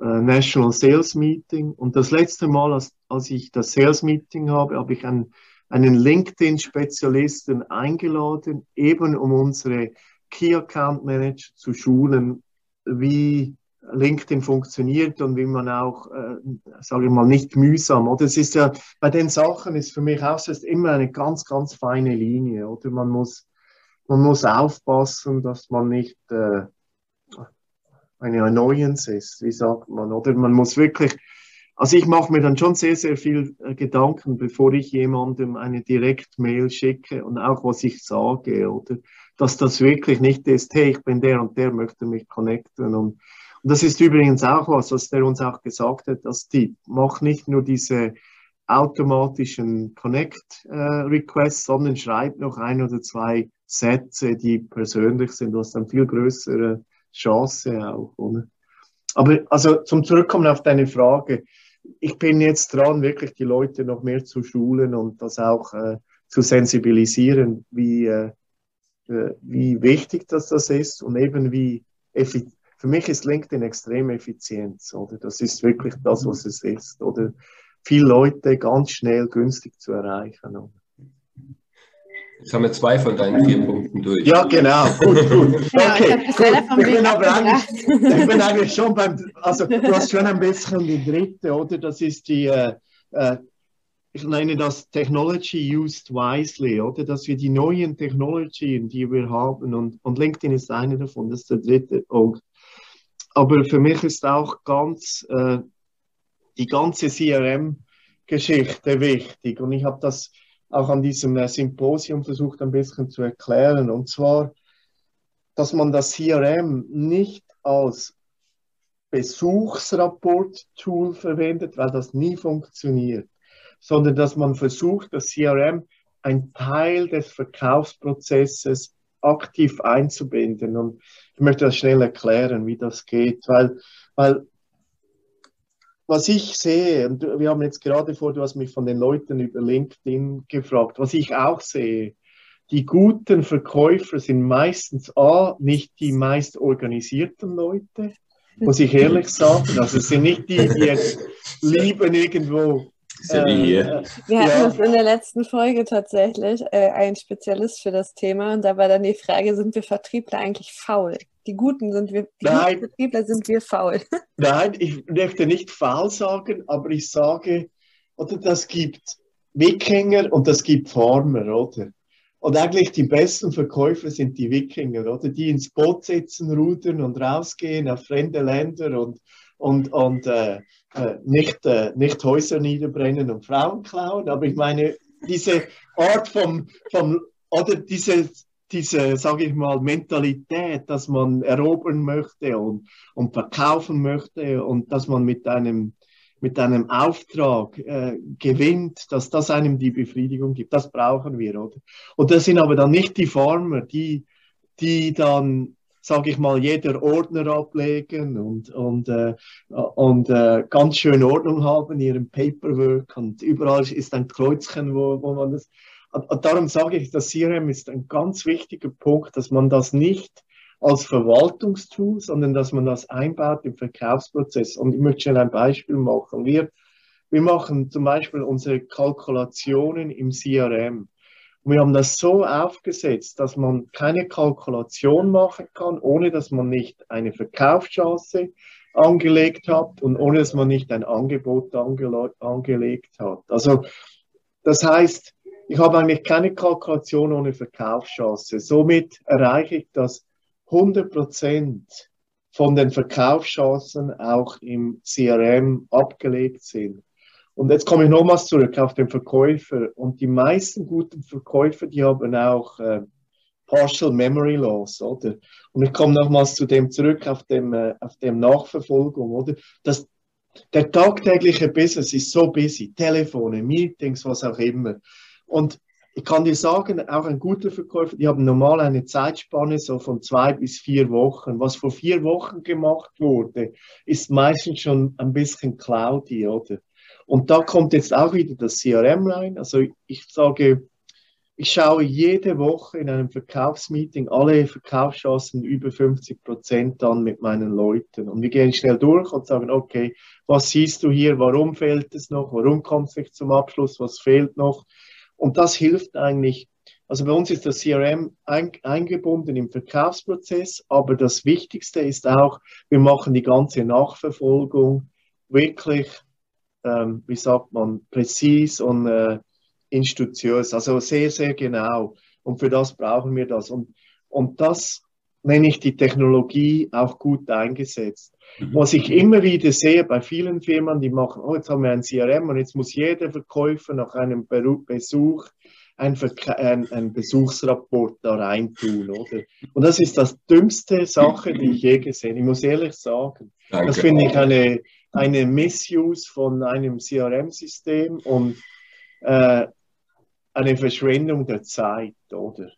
äh, National Sales Meeting und das letzte Mal, als, als ich das Sales Meeting habe, habe ich einen, einen LinkedIn-Spezialisten eingeladen, eben um unsere Key Account Manager zu schulen, wie LinkedIn funktioniert und wie man auch, äh, sage ich mal, nicht mühsam. Oder es ist ja, bei den Sachen ist für mich auch ist immer eine ganz, ganz feine Linie. Oder man muss, man muss aufpassen, dass man nicht, äh, eine Annoyance ist, wie sagt man, oder man muss wirklich, also ich mache mir dann schon sehr, sehr viel äh, Gedanken, bevor ich jemandem eine Direktmail schicke und auch was ich sage, oder dass das wirklich nicht ist, hey, ich bin der und der möchte mich connecten und und das ist übrigens auch was, was der uns auch gesagt hat, dass die mach nicht nur diese automatischen Connect-Requests, äh, sondern schreib noch ein oder zwei Sätze, die persönlich sind. Hast dann viel größere Chance auch. Oder? Aber also zum Zurückkommen auf deine Frage, ich bin jetzt dran, wirklich die Leute noch mehr zu schulen und das auch äh, zu sensibilisieren, wie, äh, äh wie wichtig das, das ist und eben wie effizient. Für mich ist LinkedIn extrem effizient, oder? Das ist wirklich das, was es ist, oder? Viele Leute ganz schnell günstig zu erreichen. Oder? Jetzt haben wir zwei von deinen vier Punkten durch. Ja, genau. Gut, gut. Okay. ich, gut. ich, bin aber eigentlich, ich bin eigentlich schon beim, also du hast schon ein bisschen die dritte, oder? Das ist die, äh, äh, ich nenne das Technology Used Wisely, oder? Dass wir die neuen Technologien, die wir haben, und, und LinkedIn ist eine davon, das ist der dritte Punkt. Aber für mich ist auch ganz äh, die ganze CRM-Geschichte wichtig. Und ich habe das auch an diesem äh, Symposium versucht ein bisschen zu erklären. Und zwar, dass man das CRM nicht als Besuchsrapport-Tool verwendet, weil das nie funktioniert, sondern dass man versucht, das CRM ein Teil des Verkaufsprozesses aktiv einzubinden. Und ich möchte das schnell erklären, wie das geht, weil, weil was ich sehe, und wir haben jetzt gerade vor, du hast mich von den Leuten über LinkedIn gefragt, was ich auch sehe, die guten Verkäufer sind meistens A, nicht die meist organisierten Leute, muss ich ehrlich sagen. Also es sind nicht die, die jetzt lieben irgendwo ja äh, Wir hatten ja. das in der letzten Folge tatsächlich, äh, ein Spezialist für das Thema. Und da war dann die Frage, sind wir Vertriebler eigentlich faul? Die Guten sind wir, die Nein. Vertriebler sind wir faul. Nein, ich möchte nicht faul sagen, aber ich sage, oder das gibt Wikinger und das gibt Farmer, oder? Und eigentlich die besten Verkäufer sind die Wikinger, oder? Die ins Boot sitzen, rudern und rausgehen auf fremde Länder und, und, und äh, äh, nicht, äh, nicht Häuser niederbrennen und Frauen klauen, aber ich meine, diese Art vom, vom oder diese, diese, sage ich mal, Mentalität, dass man erobern möchte und, und verkaufen möchte und dass man mit einem, mit einem Auftrag äh, gewinnt, dass das einem die Befriedigung gibt. Das brauchen wir, oder? Und das sind aber dann nicht die Farmer, die, die dann sage ich mal, jeder Ordner ablegen und, und, äh, und äh, ganz schön Ordnung haben, ihren Paperwork und überall ist ein Kreuzchen, wo, wo man das. Und darum sage ich, das CRM ist ein ganz wichtiger Punkt, dass man das nicht als Verwaltungstool, sondern dass man das einbaut im Verkaufsprozess. Und ich möchte schnell ein Beispiel machen. Wir, wir machen zum Beispiel unsere Kalkulationen im CRM. Wir haben das so aufgesetzt, dass man keine Kalkulation machen kann, ohne dass man nicht eine Verkaufschance angelegt hat und ohne dass man nicht ein Angebot ange angelegt hat. Also das heißt, ich habe eigentlich keine Kalkulation ohne Verkaufschance. Somit erreiche ich, dass 100 Prozent von den Verkaufschancen auch im CRM abgelegt sind. Und jetzt komme ich nochmals zurück auf den Verkäufer. Und die meisten guten Verkäufer, die haben auch äh, Partial Memory Loss, oder? Und ich komme nochmals zu dem zurück, auf dem, äh, auf dem Nachverfolgung, oder? Das, der tagtägliche Business ist so busy. Telefone, Meetings, was auch immer. Und ich kann dir sagen, auch ein guter Verkäufer, die haben normal eine Zeitspanne so von zwei bis vier Wochen. Was vor vier Wochen gemacht wurde, ist meistens schon ein bisschen cloudy, oder? Und da kommt jetzt auch wieder das CRM rein. Also ich sage, ich schaue jede Woche in einem Verkaufsmeeting alle Verkaufschancen über 50 Prozent an mit meinen Leuten. Und wir gehen schnell durch und sagen, okay, was siehst du hier? Warum fehlt es noch? Warum kommt es nicht zum Abschluss? Was fehlt noch? Und das hilft eigentlich. Also bei uns ist das CRM ein, eingebunden im Verkaufsprozess, aber das Wichtigste ist auch, wir machen die ganze Nachverfolgung wirklich ähm, wie sagt man, präzis und äh, institutiös, also sehr, sehr genau. Und für das brauchen wir das. Und, und das nenne ich die Technologie auch gut eingesetzt. Mhm. Was ich immer wieder sehe bei vielen Firmen, die machen, oh, jetzt haben wir ein CRM und jetzt muss jeder Verkäufer nach einem Besuch ein, ein, ein Besuchsrapport da reintun, oder? Und das ist das dümmste Sache, die ich je gesehen habe. Ich muss ehrlich sagen. Danke. Das finde ich eine, eine Missuse von einem CRM-System und äh, eine Verschwendung der Zeit, oder?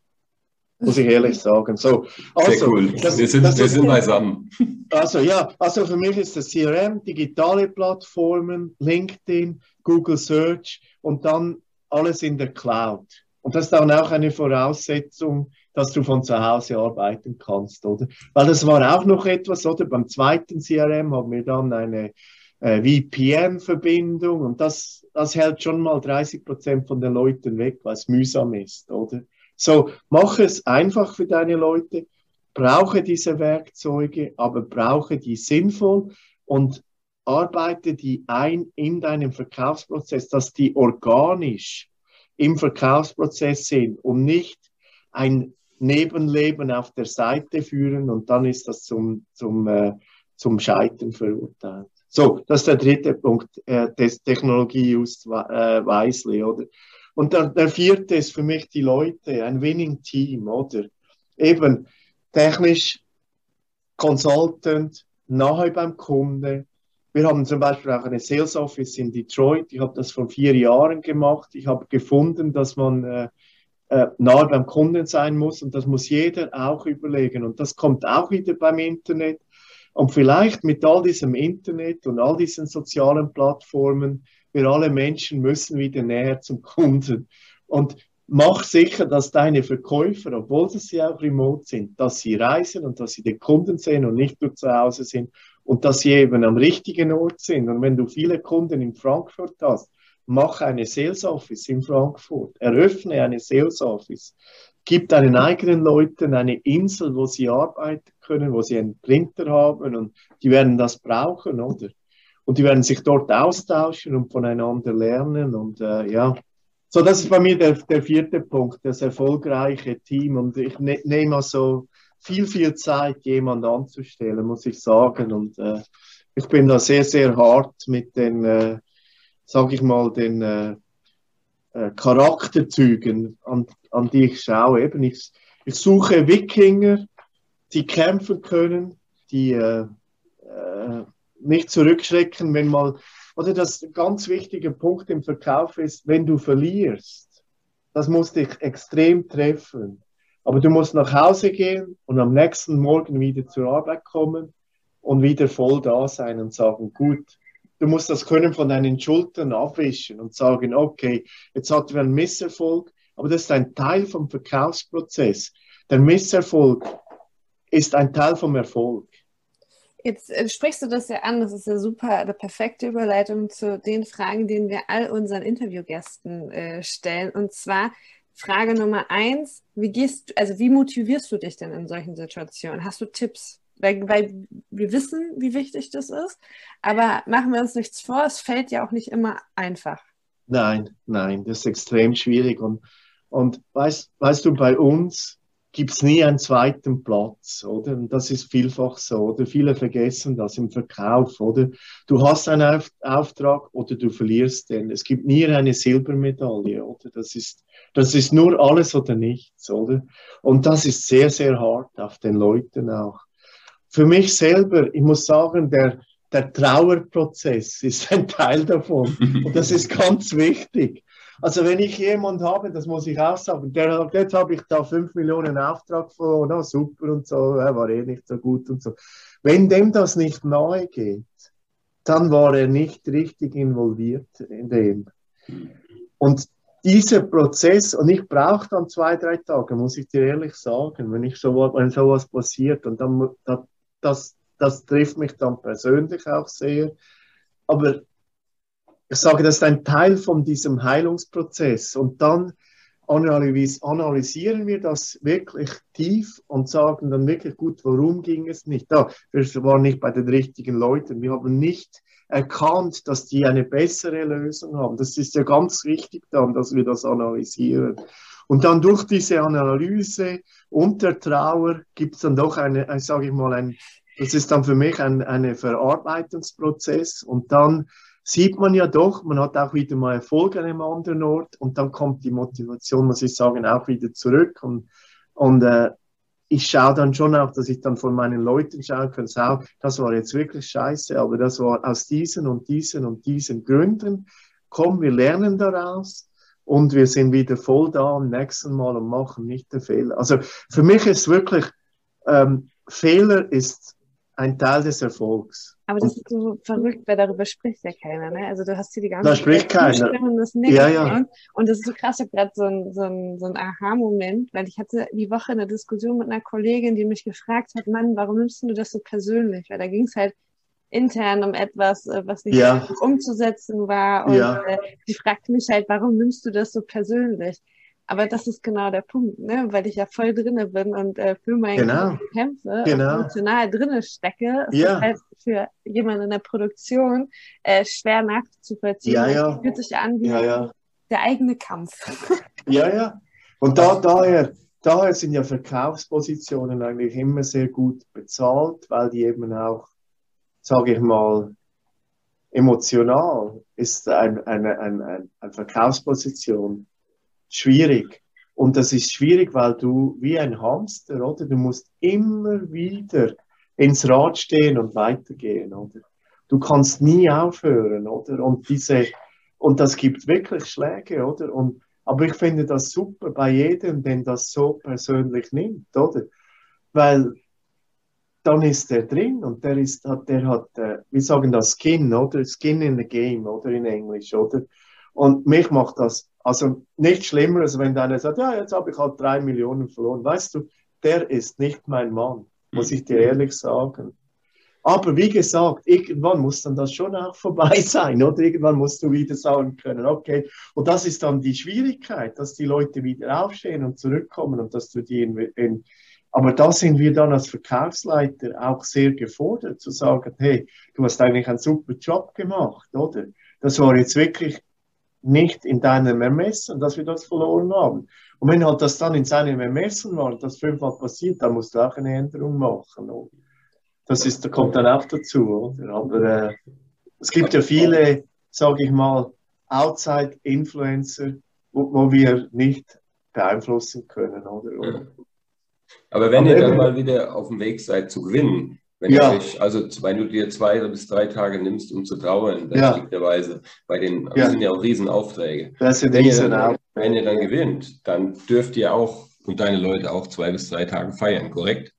Muss ich ehrlich sagen. So, also, Sehr cool. Das, wir sind, das wir sind beisammen. Also ja, also für mich ist das CRM, digitale Plattformen, LinkedIn, Google Search und dann alles in der Cloud. Und das ist dann auch eine Voraussetzung, dass du von zu Hause arbeiten kannst, oder? Weil das war auch noch etwas, oder? Beim zweiten CRM haben wir dann eine äh, VPN-Verbindung und das, das hält schon mal 30 Prozent von den Leuten weg, weil es mühsam ist, oder? So, mach es einfach für deine Leute, brauche diese Werkzeuge, aber brauche die sinnvoll und arbeite die ein in deinem Verkaufsprozess, dass die organisch im Verkaufsprozess sind und nicht ein Nebenleben auf der Seite führen und dann ist das zum, zum, äh, zum Scheitern verurteilt. So, das ist der dritte Punkt, äh, des Technologie just äh, wisely, oder? Und der, der vierte ist für mich die Leute, ein Winning Team, oder? Eben technisch, Consultant, nahe beim Kunde, wir haben zum Beispiel auch eine Sales Office in Detroit. Ich habe das vor vier Jahren gemacht. Ich habe gefunden, dass man äh, äh, nahe beim Kunden sein muss und das muss jeder auch überlegen. Und das kommt auch wieder beim Internet. Und vielleicht mit all diesem Internet und all diesen sozialen Plattformen, wir alle Menschen müssen wieder näher zum Kunden. Und mach sicher, dass deine Verkäufer, obwohl sie auch remote sind, dass sie reisen und dass sie den Kunden sehen und nicht nur zu Hause sind und dass sie eben am richtigen Ort sind. Und wenn du viele Kunden in Frankfurt hast, mach eine Sales Office in Frankfurt, eröffne eine Sales Office, gib deinen eigenen Leuten eine Insel, wo sie arbeiten können, wo sie einen Printer haben und die werden das brauchen, oder? Und die werden sich dort austauschen und voneinander lernen und äh, ja. So, das ist bei mir der, der vierte Punkt, das erfolgreiche Team. Und ich ne, nehme also viel, viel Zeit, jemand anzustellen, muss ich sagen. Und äh, ich bin da sehr, sehr hart mit den, äh, sage ich mal, den äh, äh, Charakterzügen, an, an die ich schaue. Eben, ich, ich suche Wikinger, die kämpfen können, die äh, äh, nicht zurückschrecken, wenn mal, oder das ganz wichtige Punkt im Verkauf ist, wenn du verlierst, das muss dich extrem treffen. Aber du musst nach Hause gehen und am nächsten Morgen wieder zur Arbeit kommen und wieder voll da sein und sagen, gut, du musst das Können von deinen Schultern abwischen und sagen, okay, jetzt hatten wir einen Misserfolg, aber das ist ein Teil vom Verkaufsprozess. Der Misserfolg ist ein Teil vom Erfolg. Jetzt äh, sprichst du das ja an, das ist ja super, eine perfekte Überleitung zu den Fragen, die wir all unseren Interviewgästen äh, stellen. Und zwar, Frage Nummer eins, wie gehst also wie motivierst du dich denn in solchen Situationen? Hast du Tipps? Weil, weil wir wissen, wie wichtig das ist, aber machen wir uns nichts vor, es fällt ja auch nicht immer einfach. Nein, nein, das ist extrem schwierig. Und, und weißt, weißt du, bei uns gibt es nie einen zweiten Platz, oder? Und das ist vielfach so, oder? Viele vergessen das im Verkauf, oder? Du hast einen Auftrag oder du verlierst den. Es gibt nie eine Silbermedaille, oder? Das ist, das ist nur alles oder nichts, oder? Und das ist sehr, sehr hart auf den Leuten auch. Für mich selber, ich muss sagen, der, der Trauerprozess ist ein Teil davon. Und das ist ganz wichtig. Also wenn ich jemand habe, das muss ich auch sagen, der, jetzt habe ich da 5 Millionen Auftrag verloren, oh, super und so, er war eh nicht so gut und so. Wenn dem das nicht nahe geht, dann war er nicht richtig involviert in dem. Und dieser Prozess, und ich brauche dann zwei, drei Tage, muss ich dir ehrlich sagen, wenn, ich so, wenn sowas passiert, und dann, das, das trifft mich dann persönlich auch sehr. Aber ich sage, das ist ein Teil von diesem Heilungsprozess. Und dann analysieren wir das wirklich tief und sagen dann wirklich gut, warum ging es nicht. Da, wir waren nicht bei den richtigen Leuten. Wir haben nicht erkannt, dass die eine bessere Lösung haben. Das ist ja ganz wichtig dann, dass wir das analysieren. Und dann durch diese Analyse und der Trauer gibt es dann doch eine, sage ich mal, ein, das ist dann für mich ein eine Verarbeitungsprozess. Und dann sieht man ja doch, man hat auch wieder mal Erfolg an einem anderen Ort und dann kommt die Motivation, muss ich sagen, auch wieder zurück. Und, und äh, ich schaue dann schon auch, dass ich dann von meinen Leuten schauen kann, so, das war jetzt wirklich scheiße, aber das war aus diesen und diesen und diesen Gründen. Komm, wir lernen daraus und wir sind wieder voll da am nächsten Mal und machen nicht den Fehler. Also für mich ist wirklich, ähm, Fehler ist ein Teil des Erfolgs. Aber das ist so verrückt, weil darüber spricht ja keiner. Ne? Also du hast hier die ganze Da spricht keiner. Das ja, ja. Und das ist so krass, ich habe gerade so ein, so ein, so ein Aha-Moment, weil ich hatte die Woche eine Diskussion mit einer Kollegin, die mich gefragt hat, Mann, warum nimmst du das so persönlich? Weil da ging es halt intern um etwas, äh, was nicht ja. umzusetzen war. Und ja. äh, die fragte mich halt, warum nimmst du das so persönlich? Aber das ist genau der Punkt, ne? weil ich ja voll drinne bin und äh, für meine genau. Kämpfe genau. emotional drinne stecke. Es ja. ist halt für jemanden in der Produktion äh, schwer nachzuvollziehen. Ja, ja. Das fühlt sich an wie ja, ja. der eigene Kampf. ja, ja. Und da, daher, daher sind ja Verkaufspositionen eigentlich immer sehr gut bezahlt, weil die eben auch, sage ich mal, emotional ist eine, eine, eine, eine Verkaufsposition schwierig. Und das ist schwierig, weil du wie ein Hamster, oder? Du musst immer wieder ins Rad stehen und weitergehen, oder? Du kannst nie aufhören, oder? Und diese, und das gibt wirklich Schläge, oder? Und, aber ich finde das super bei jedem, der das so persönlich nimmt, oder? Weil dann ist der drin und der ist, der hat, äh, wir sagen das Skin, oder? Skin in the game, oder in Englisch, oder? Und mich macht das also nicht schlimmer, als wenn einer sagt, ja, jetzt habe ich halt drei Millionen verloren. Weißt du, der ist nicht mein Mann, muss ich dir mhm. ehrlich sagen. Aber wie gesagt, irgendwann muss dann das schon auch vorbei sein, oder? Irgendwann musst du wieder sagen können, okay. Und das ist dann die Schwierigkeit, dass die Leute wieder aufstehen und zurückkommen und dass du die in, in aber da sind wir dann als Verkaufsleiter auch sehr gefordert, zu sagen, hey, du hast eigentlich einen super Job gemacht, oder? Das war jetzt wirklich nicht in deinem Ermessen, dass wir das verloren haben. Und wenn halt das dann in seinem Ermessen war, das fünfmal passiert, dann musst du auch eine Änderung machen. Oder? Das ist, da kommt dann auch dazu. Oder? Aber äh, es gibt ja viele, sage ich mal, Outside-Influencer, wo, wo, wir nicht beeinflussen können. Oder? Aber wenn Aber ihr dann mal wieder auf dem Weg seid zu gewinnen, wenn, ja. du dich, also wenn du dir zwei bis drei Tage nimmst, um zu trauern, dann ja. Weise, bei den ja. das sind ja auch Riesenaufträge. Das sind wenn, ihr dann, wenn ihr dann gewinnt, dann dürft ihr auch und deine Leute auch zwei bis drei Tage feiern, korrekt?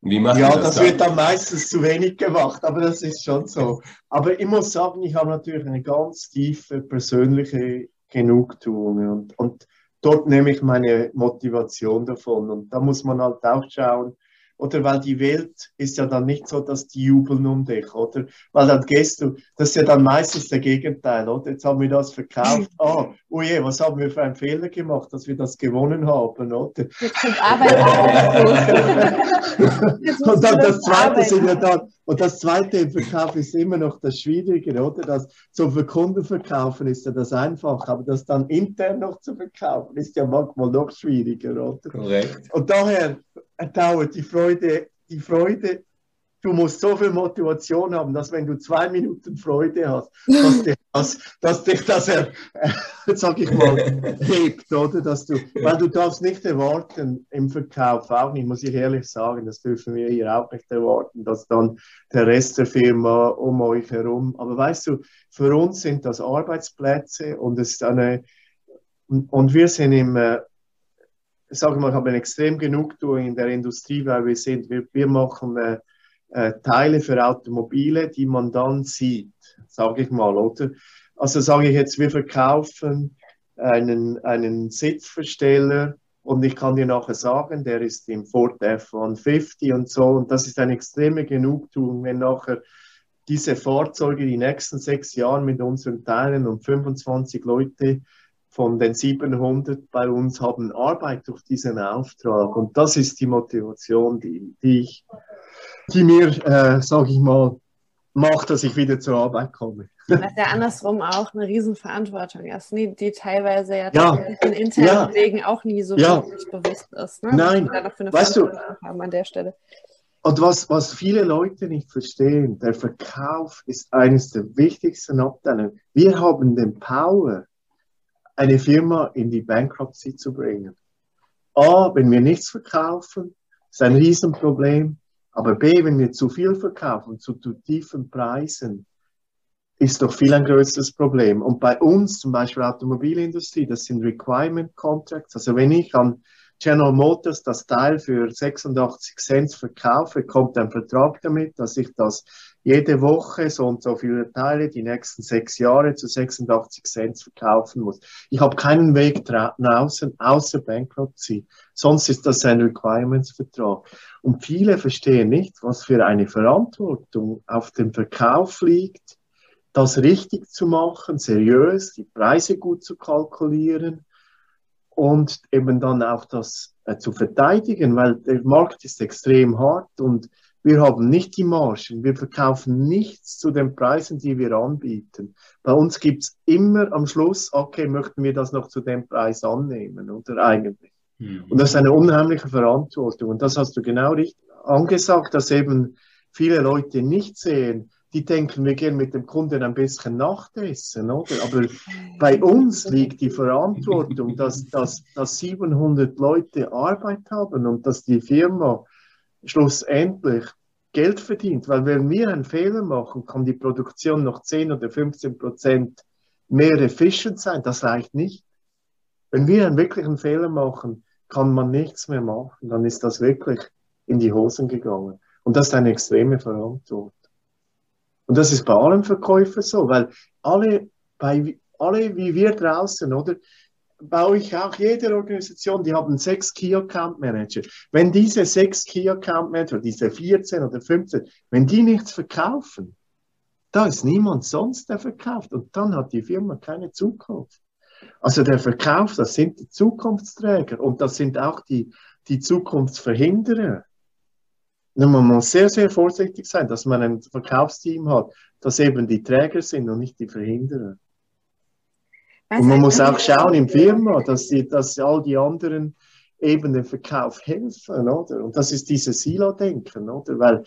Und wie macht ja, das, das wird dann meistens zu wenig gemacht, aber das ist schon so. Aber ich muss sagen, ich habe natürlich eine ganz tiefe persönliche Genugtuung und, und dort nehme ich meine Motivation davon. Und da muss man halt auch schauen, oder weil die Welt ist ja dann nicht so, dass die jubeln um dich, oder? Weil dann gehst du, das ist ja dann meistens der Gegenteil, oder? Jetzt haben wir das verkauft, ah, oh je, was haben wir für einen Fehler gemacht, dass wir das gewonnen haben, oder? Jetzt kommt Arbeit Und dann das Zweite sind ja dann, und das Zweite im Verkauf ist immer noch das Schwierige, oder? Das zum Kunden verkaufen ist ja das einfach, aber das dann intern noch zu verkaufen ist ja manchmal noch schwieriger, oder? Korrekt. Und daher dauert die Freude, die Freude, du musst so viel Motivation haben, dass wenn du zwei Minuten Freude hast, dass dich das, dass dich das äh, sag ich mal, hebt, oder? Dass du, weil du darfst nicht erwarten, im Verkauf auch nicht, muss ich ehrlich sagen, das dürfen wir hier auch nicht erwarten, dass dann der Rest der Firma um euch herum, aber weißt du, für uns sind das Arbeitsplätze und es ist eine, und wir sind im, äh, ich sage mal, haben extrem Genugtuung in der Industrie, weil wir sind, wir, wir machen äh, Teile für Automobile, die man dann sieht, sage ich mal, oder? Also sage ich jetzt, wir verkaufen einen, einen Sitzversteller und ich kann dir nachher sagen, der ist im Ford F-150 und so und das ist eine extreme Genugtuung, wenn nachher diese Fahrzeuge die nächsten sechs Jahre mit unseren Teilen und 25 Leute von den 700 bei uns haben Arbeit durch diesen Auftrag. Und das ist die Motivation, die, die, ich, die mir, äh, sage ich mal, macht, dass ich wieder zur Arbeit komme. Was ja andersrum auch eine Riesenverantwortung ist, die, die teilweise ja, ja. den internen ja. Wegen auch nie so ja. wirklich bewusst ist. Ne? Nein, weißt du, haben an der Stelle. Und was, was viele Leute nicht verstehen, der Verkauf ist eines der wichtigsten Abteilungen. Wir haben den Power, eine Firma in die Bankruptcy zu bringen. A, wenn wir nichts verkaufen, ist ein Riesenproblem. Aber B, wenn wir zu viel verkaufen, zu, zu tiefen Preisen, ist doch viel ein größeres Problem. Und bei uns, zum Beispiel Automobilindustrie, das sind Requirement Contracts. Also wenn ich an General Motors das Teil für 86 Cent verkaufe, kommt ein Vertrag damit, dass ich das jede Woche so und so viele Teile die nächsten sechs Jahre zu 86 Cent verkaufen muss. Ich habe keinen Weg draußen außer Bankruptcy. Sonst ist das ein Requirements-Vertrag. Und viele verstehen nicht, was für eine Verantwortung auf dem Verkauf liegt, das richtig zu machen, seriös, die Preise gut zu kalkulieren und eben dann auch das äh, zu verteidigen, weil der Markt ist extrem hart und wir haben nicht die Margen, wir verkaufen nichts zu den Preisen, die wir anbieten. Bei uns gibt es immer am Schluss, okay, möchten wir das noch zu dem Preis annehmen oder eigentlich. Mhm. Und das ist eine unheimliche Verantwortung. Und das hast du genau richtig angesagt, dass eben viele Leute nicht sehen, die denken, wir gehen mit dem Kunden ein bisschen Nachtessen, oder? Aber bei uns liegt die Verantwortung, dass, dass, dass 700 Leute Arbeit haben und dass die Firma schlussendlich Geld verdient. Weil wenn wir einen Fehler machen, kann die Produktion noch 10 oder 15 Prozent mehr efficient sein. Das reicht nicht. Wenn wir einen wirklichen Fehler machen, kann man nichts mehr machen. Dann ist das wirklich in die Hosen gegangen. Und das ist eine extreme Verantwortung. Und das ist bei allen Verkäufern so, weil alle, bei, alle wie wir draußen, oder? Baue ich auch jede Organisation, die haben sechs Key Account Manager. Wenn diese sechs Key Account Manager, diese 14 oder 15, wenn die nichts verkaufen, da ist niemand sonst, der verkauft. Und dann hat die Firma keine Zukunft. Also der Verkauf, das sind die Zukunftsträger und das sind auch die, die Zukunftsverhinderer. Man muss sehr, sehr vorsichtig sein, dass man ein Verkaufsteam hat, das eben die Träger sind und nicht die Verhinderer. Und man muss auch schauen im Firma, dass, die, dass all die anderen eben den Verkauf helfen, oder? Und das ist dieses Silo-Denken, oder? Weil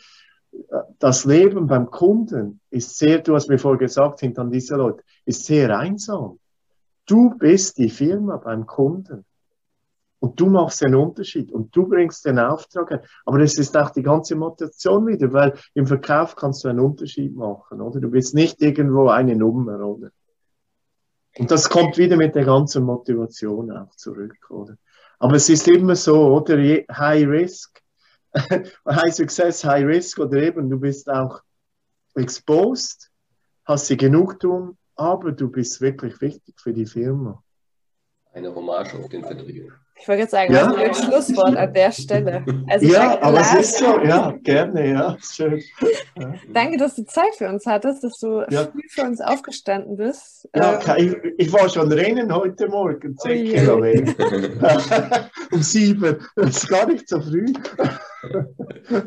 äh, das Leben beim Kunden ist sehr, du hast mir vorher gesagt, hinter diese Leute, ist sehr einsam. Du bist die Firma beim Kunden. Und du machst den Unterschied und du bringst den Auftrag ein. Aber es ist auch die ganze Motivation wieder, weil im Verkauf kannst du einen Unterschied machen, oder? Du bist nicht irgendwo eine Nummer, oder? Und das kommt wieder mit der ganzen Motivation auch zurück, oder? Aber es ist immer so, oder? High Risk, High Success, High Risk, oder eben, du bist auch exposed, hast sie genug tun, aber du bist wirklich wichtig für die Firma. Eine Hommage auf den Vertrieb. Ich wollte jetzt sagen, ja? ein Schlusswort an der Stelle? Also ja, aber es ist so, ja, gerne, ja, schön. Ja. Danke, dass du Zeit für uns hattest, dass du ja. früh für uns aufgestanden bist. Ja, ähm, ich, ich, war schon rennen heute Morgen, 10 oh Kilometer. um sieben, das ist gar nicht so früh.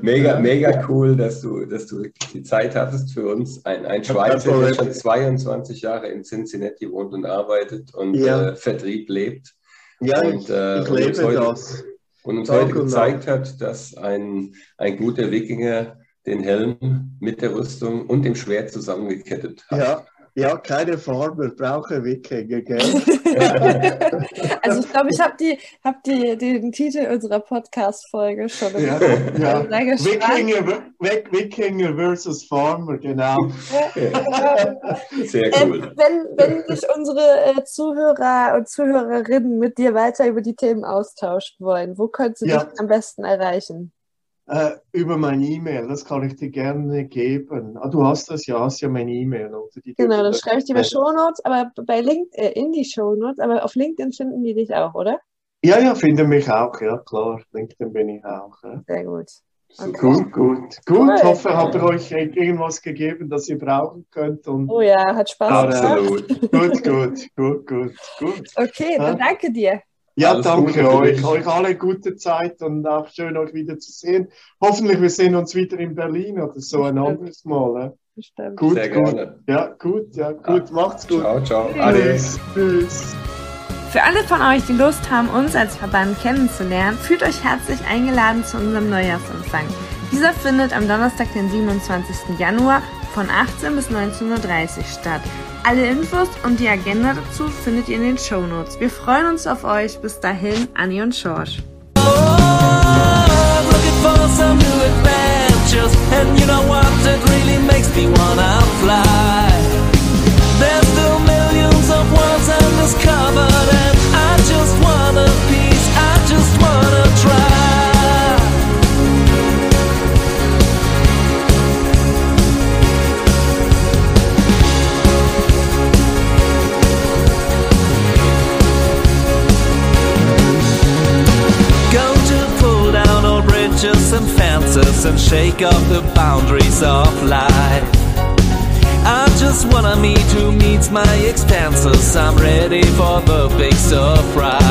mega, mega cool, dass du, dass du die Zeit hattest für uns. Ein, ein Schweizer, der schon 22 Jahre in Cincinnati wohnt und arbeitet und ja. äh, Vertrieb lebt. Ja, und, ich, äh, ich lebe heute, das. Und uns Tag heute gezeigt hat, dass ein, ein guter Wikinger den Helm mit der Rüstung und dem Schwert zusammengekettet hat. Ja, ja, keine Farbe, brauche Wikinger, gell? also ich glaube, ich habe die, hab die, den Titel unserer Podcast-Folge schon ja, ja. Wikinger, Wikinger versus Farmer, genau. Sehr cool. Ähm, wenn, wenn sich unsere äh, Zuhörer und Zuhörerinnen mit dir weiter über die Themen austauschen wollen, wo können sie ja. dich am besten erreichen? Äh, über meine E-Mail, das kann ich dir gerne geben. Ah, du hast das ja, hast ja meine E-Mail. Genau, dann schreibe ich dir bei Shownotes, aber bei LinkedIn, äh, in die Shownotes, aber auf LinkedIn finden die dich auch, oder? Ja, ja, finden mich auch, ja klar. LinkedIn bin ich auch. Ja. Sehr gut. Okay. Gut, gut. Gut, cool. hoffe, habe ich euch irgendwas gegeben, das ihr brauchen könnt. Und oh ja, hat Spaß gemacht. gut, gut, gut, gut, gut. Okay, dann danke dir. Ja, Alles danke Gute euch. Euch alle gute Zeit und auch schön euch wieder zu sehen. Hoffentlich wir sehen uns wieder in Berlin oder so ein anderes Mal. Bestimmt. Gut, Sehr gut. Gerne. Ja, gut, ja, gut. Ah. Macht's gut. Ciao, ciao. Tschüss. Tschüss. Für alle von euch, die Lust haben, uns als Verband kennenzulernen, fühlt euch herzlich eingeladen zu unserem Neujahrsempfang. Dieser findet am Donnerstag, den 27. Januar von 18 bis 19.30 Uhr statt. Alle Infos und die Agenda dazu findet ihr in den Show Notes. Wir freuen uns auf euch. Bis dahin, Anni und Schorsch. I'm ready for the big surprise.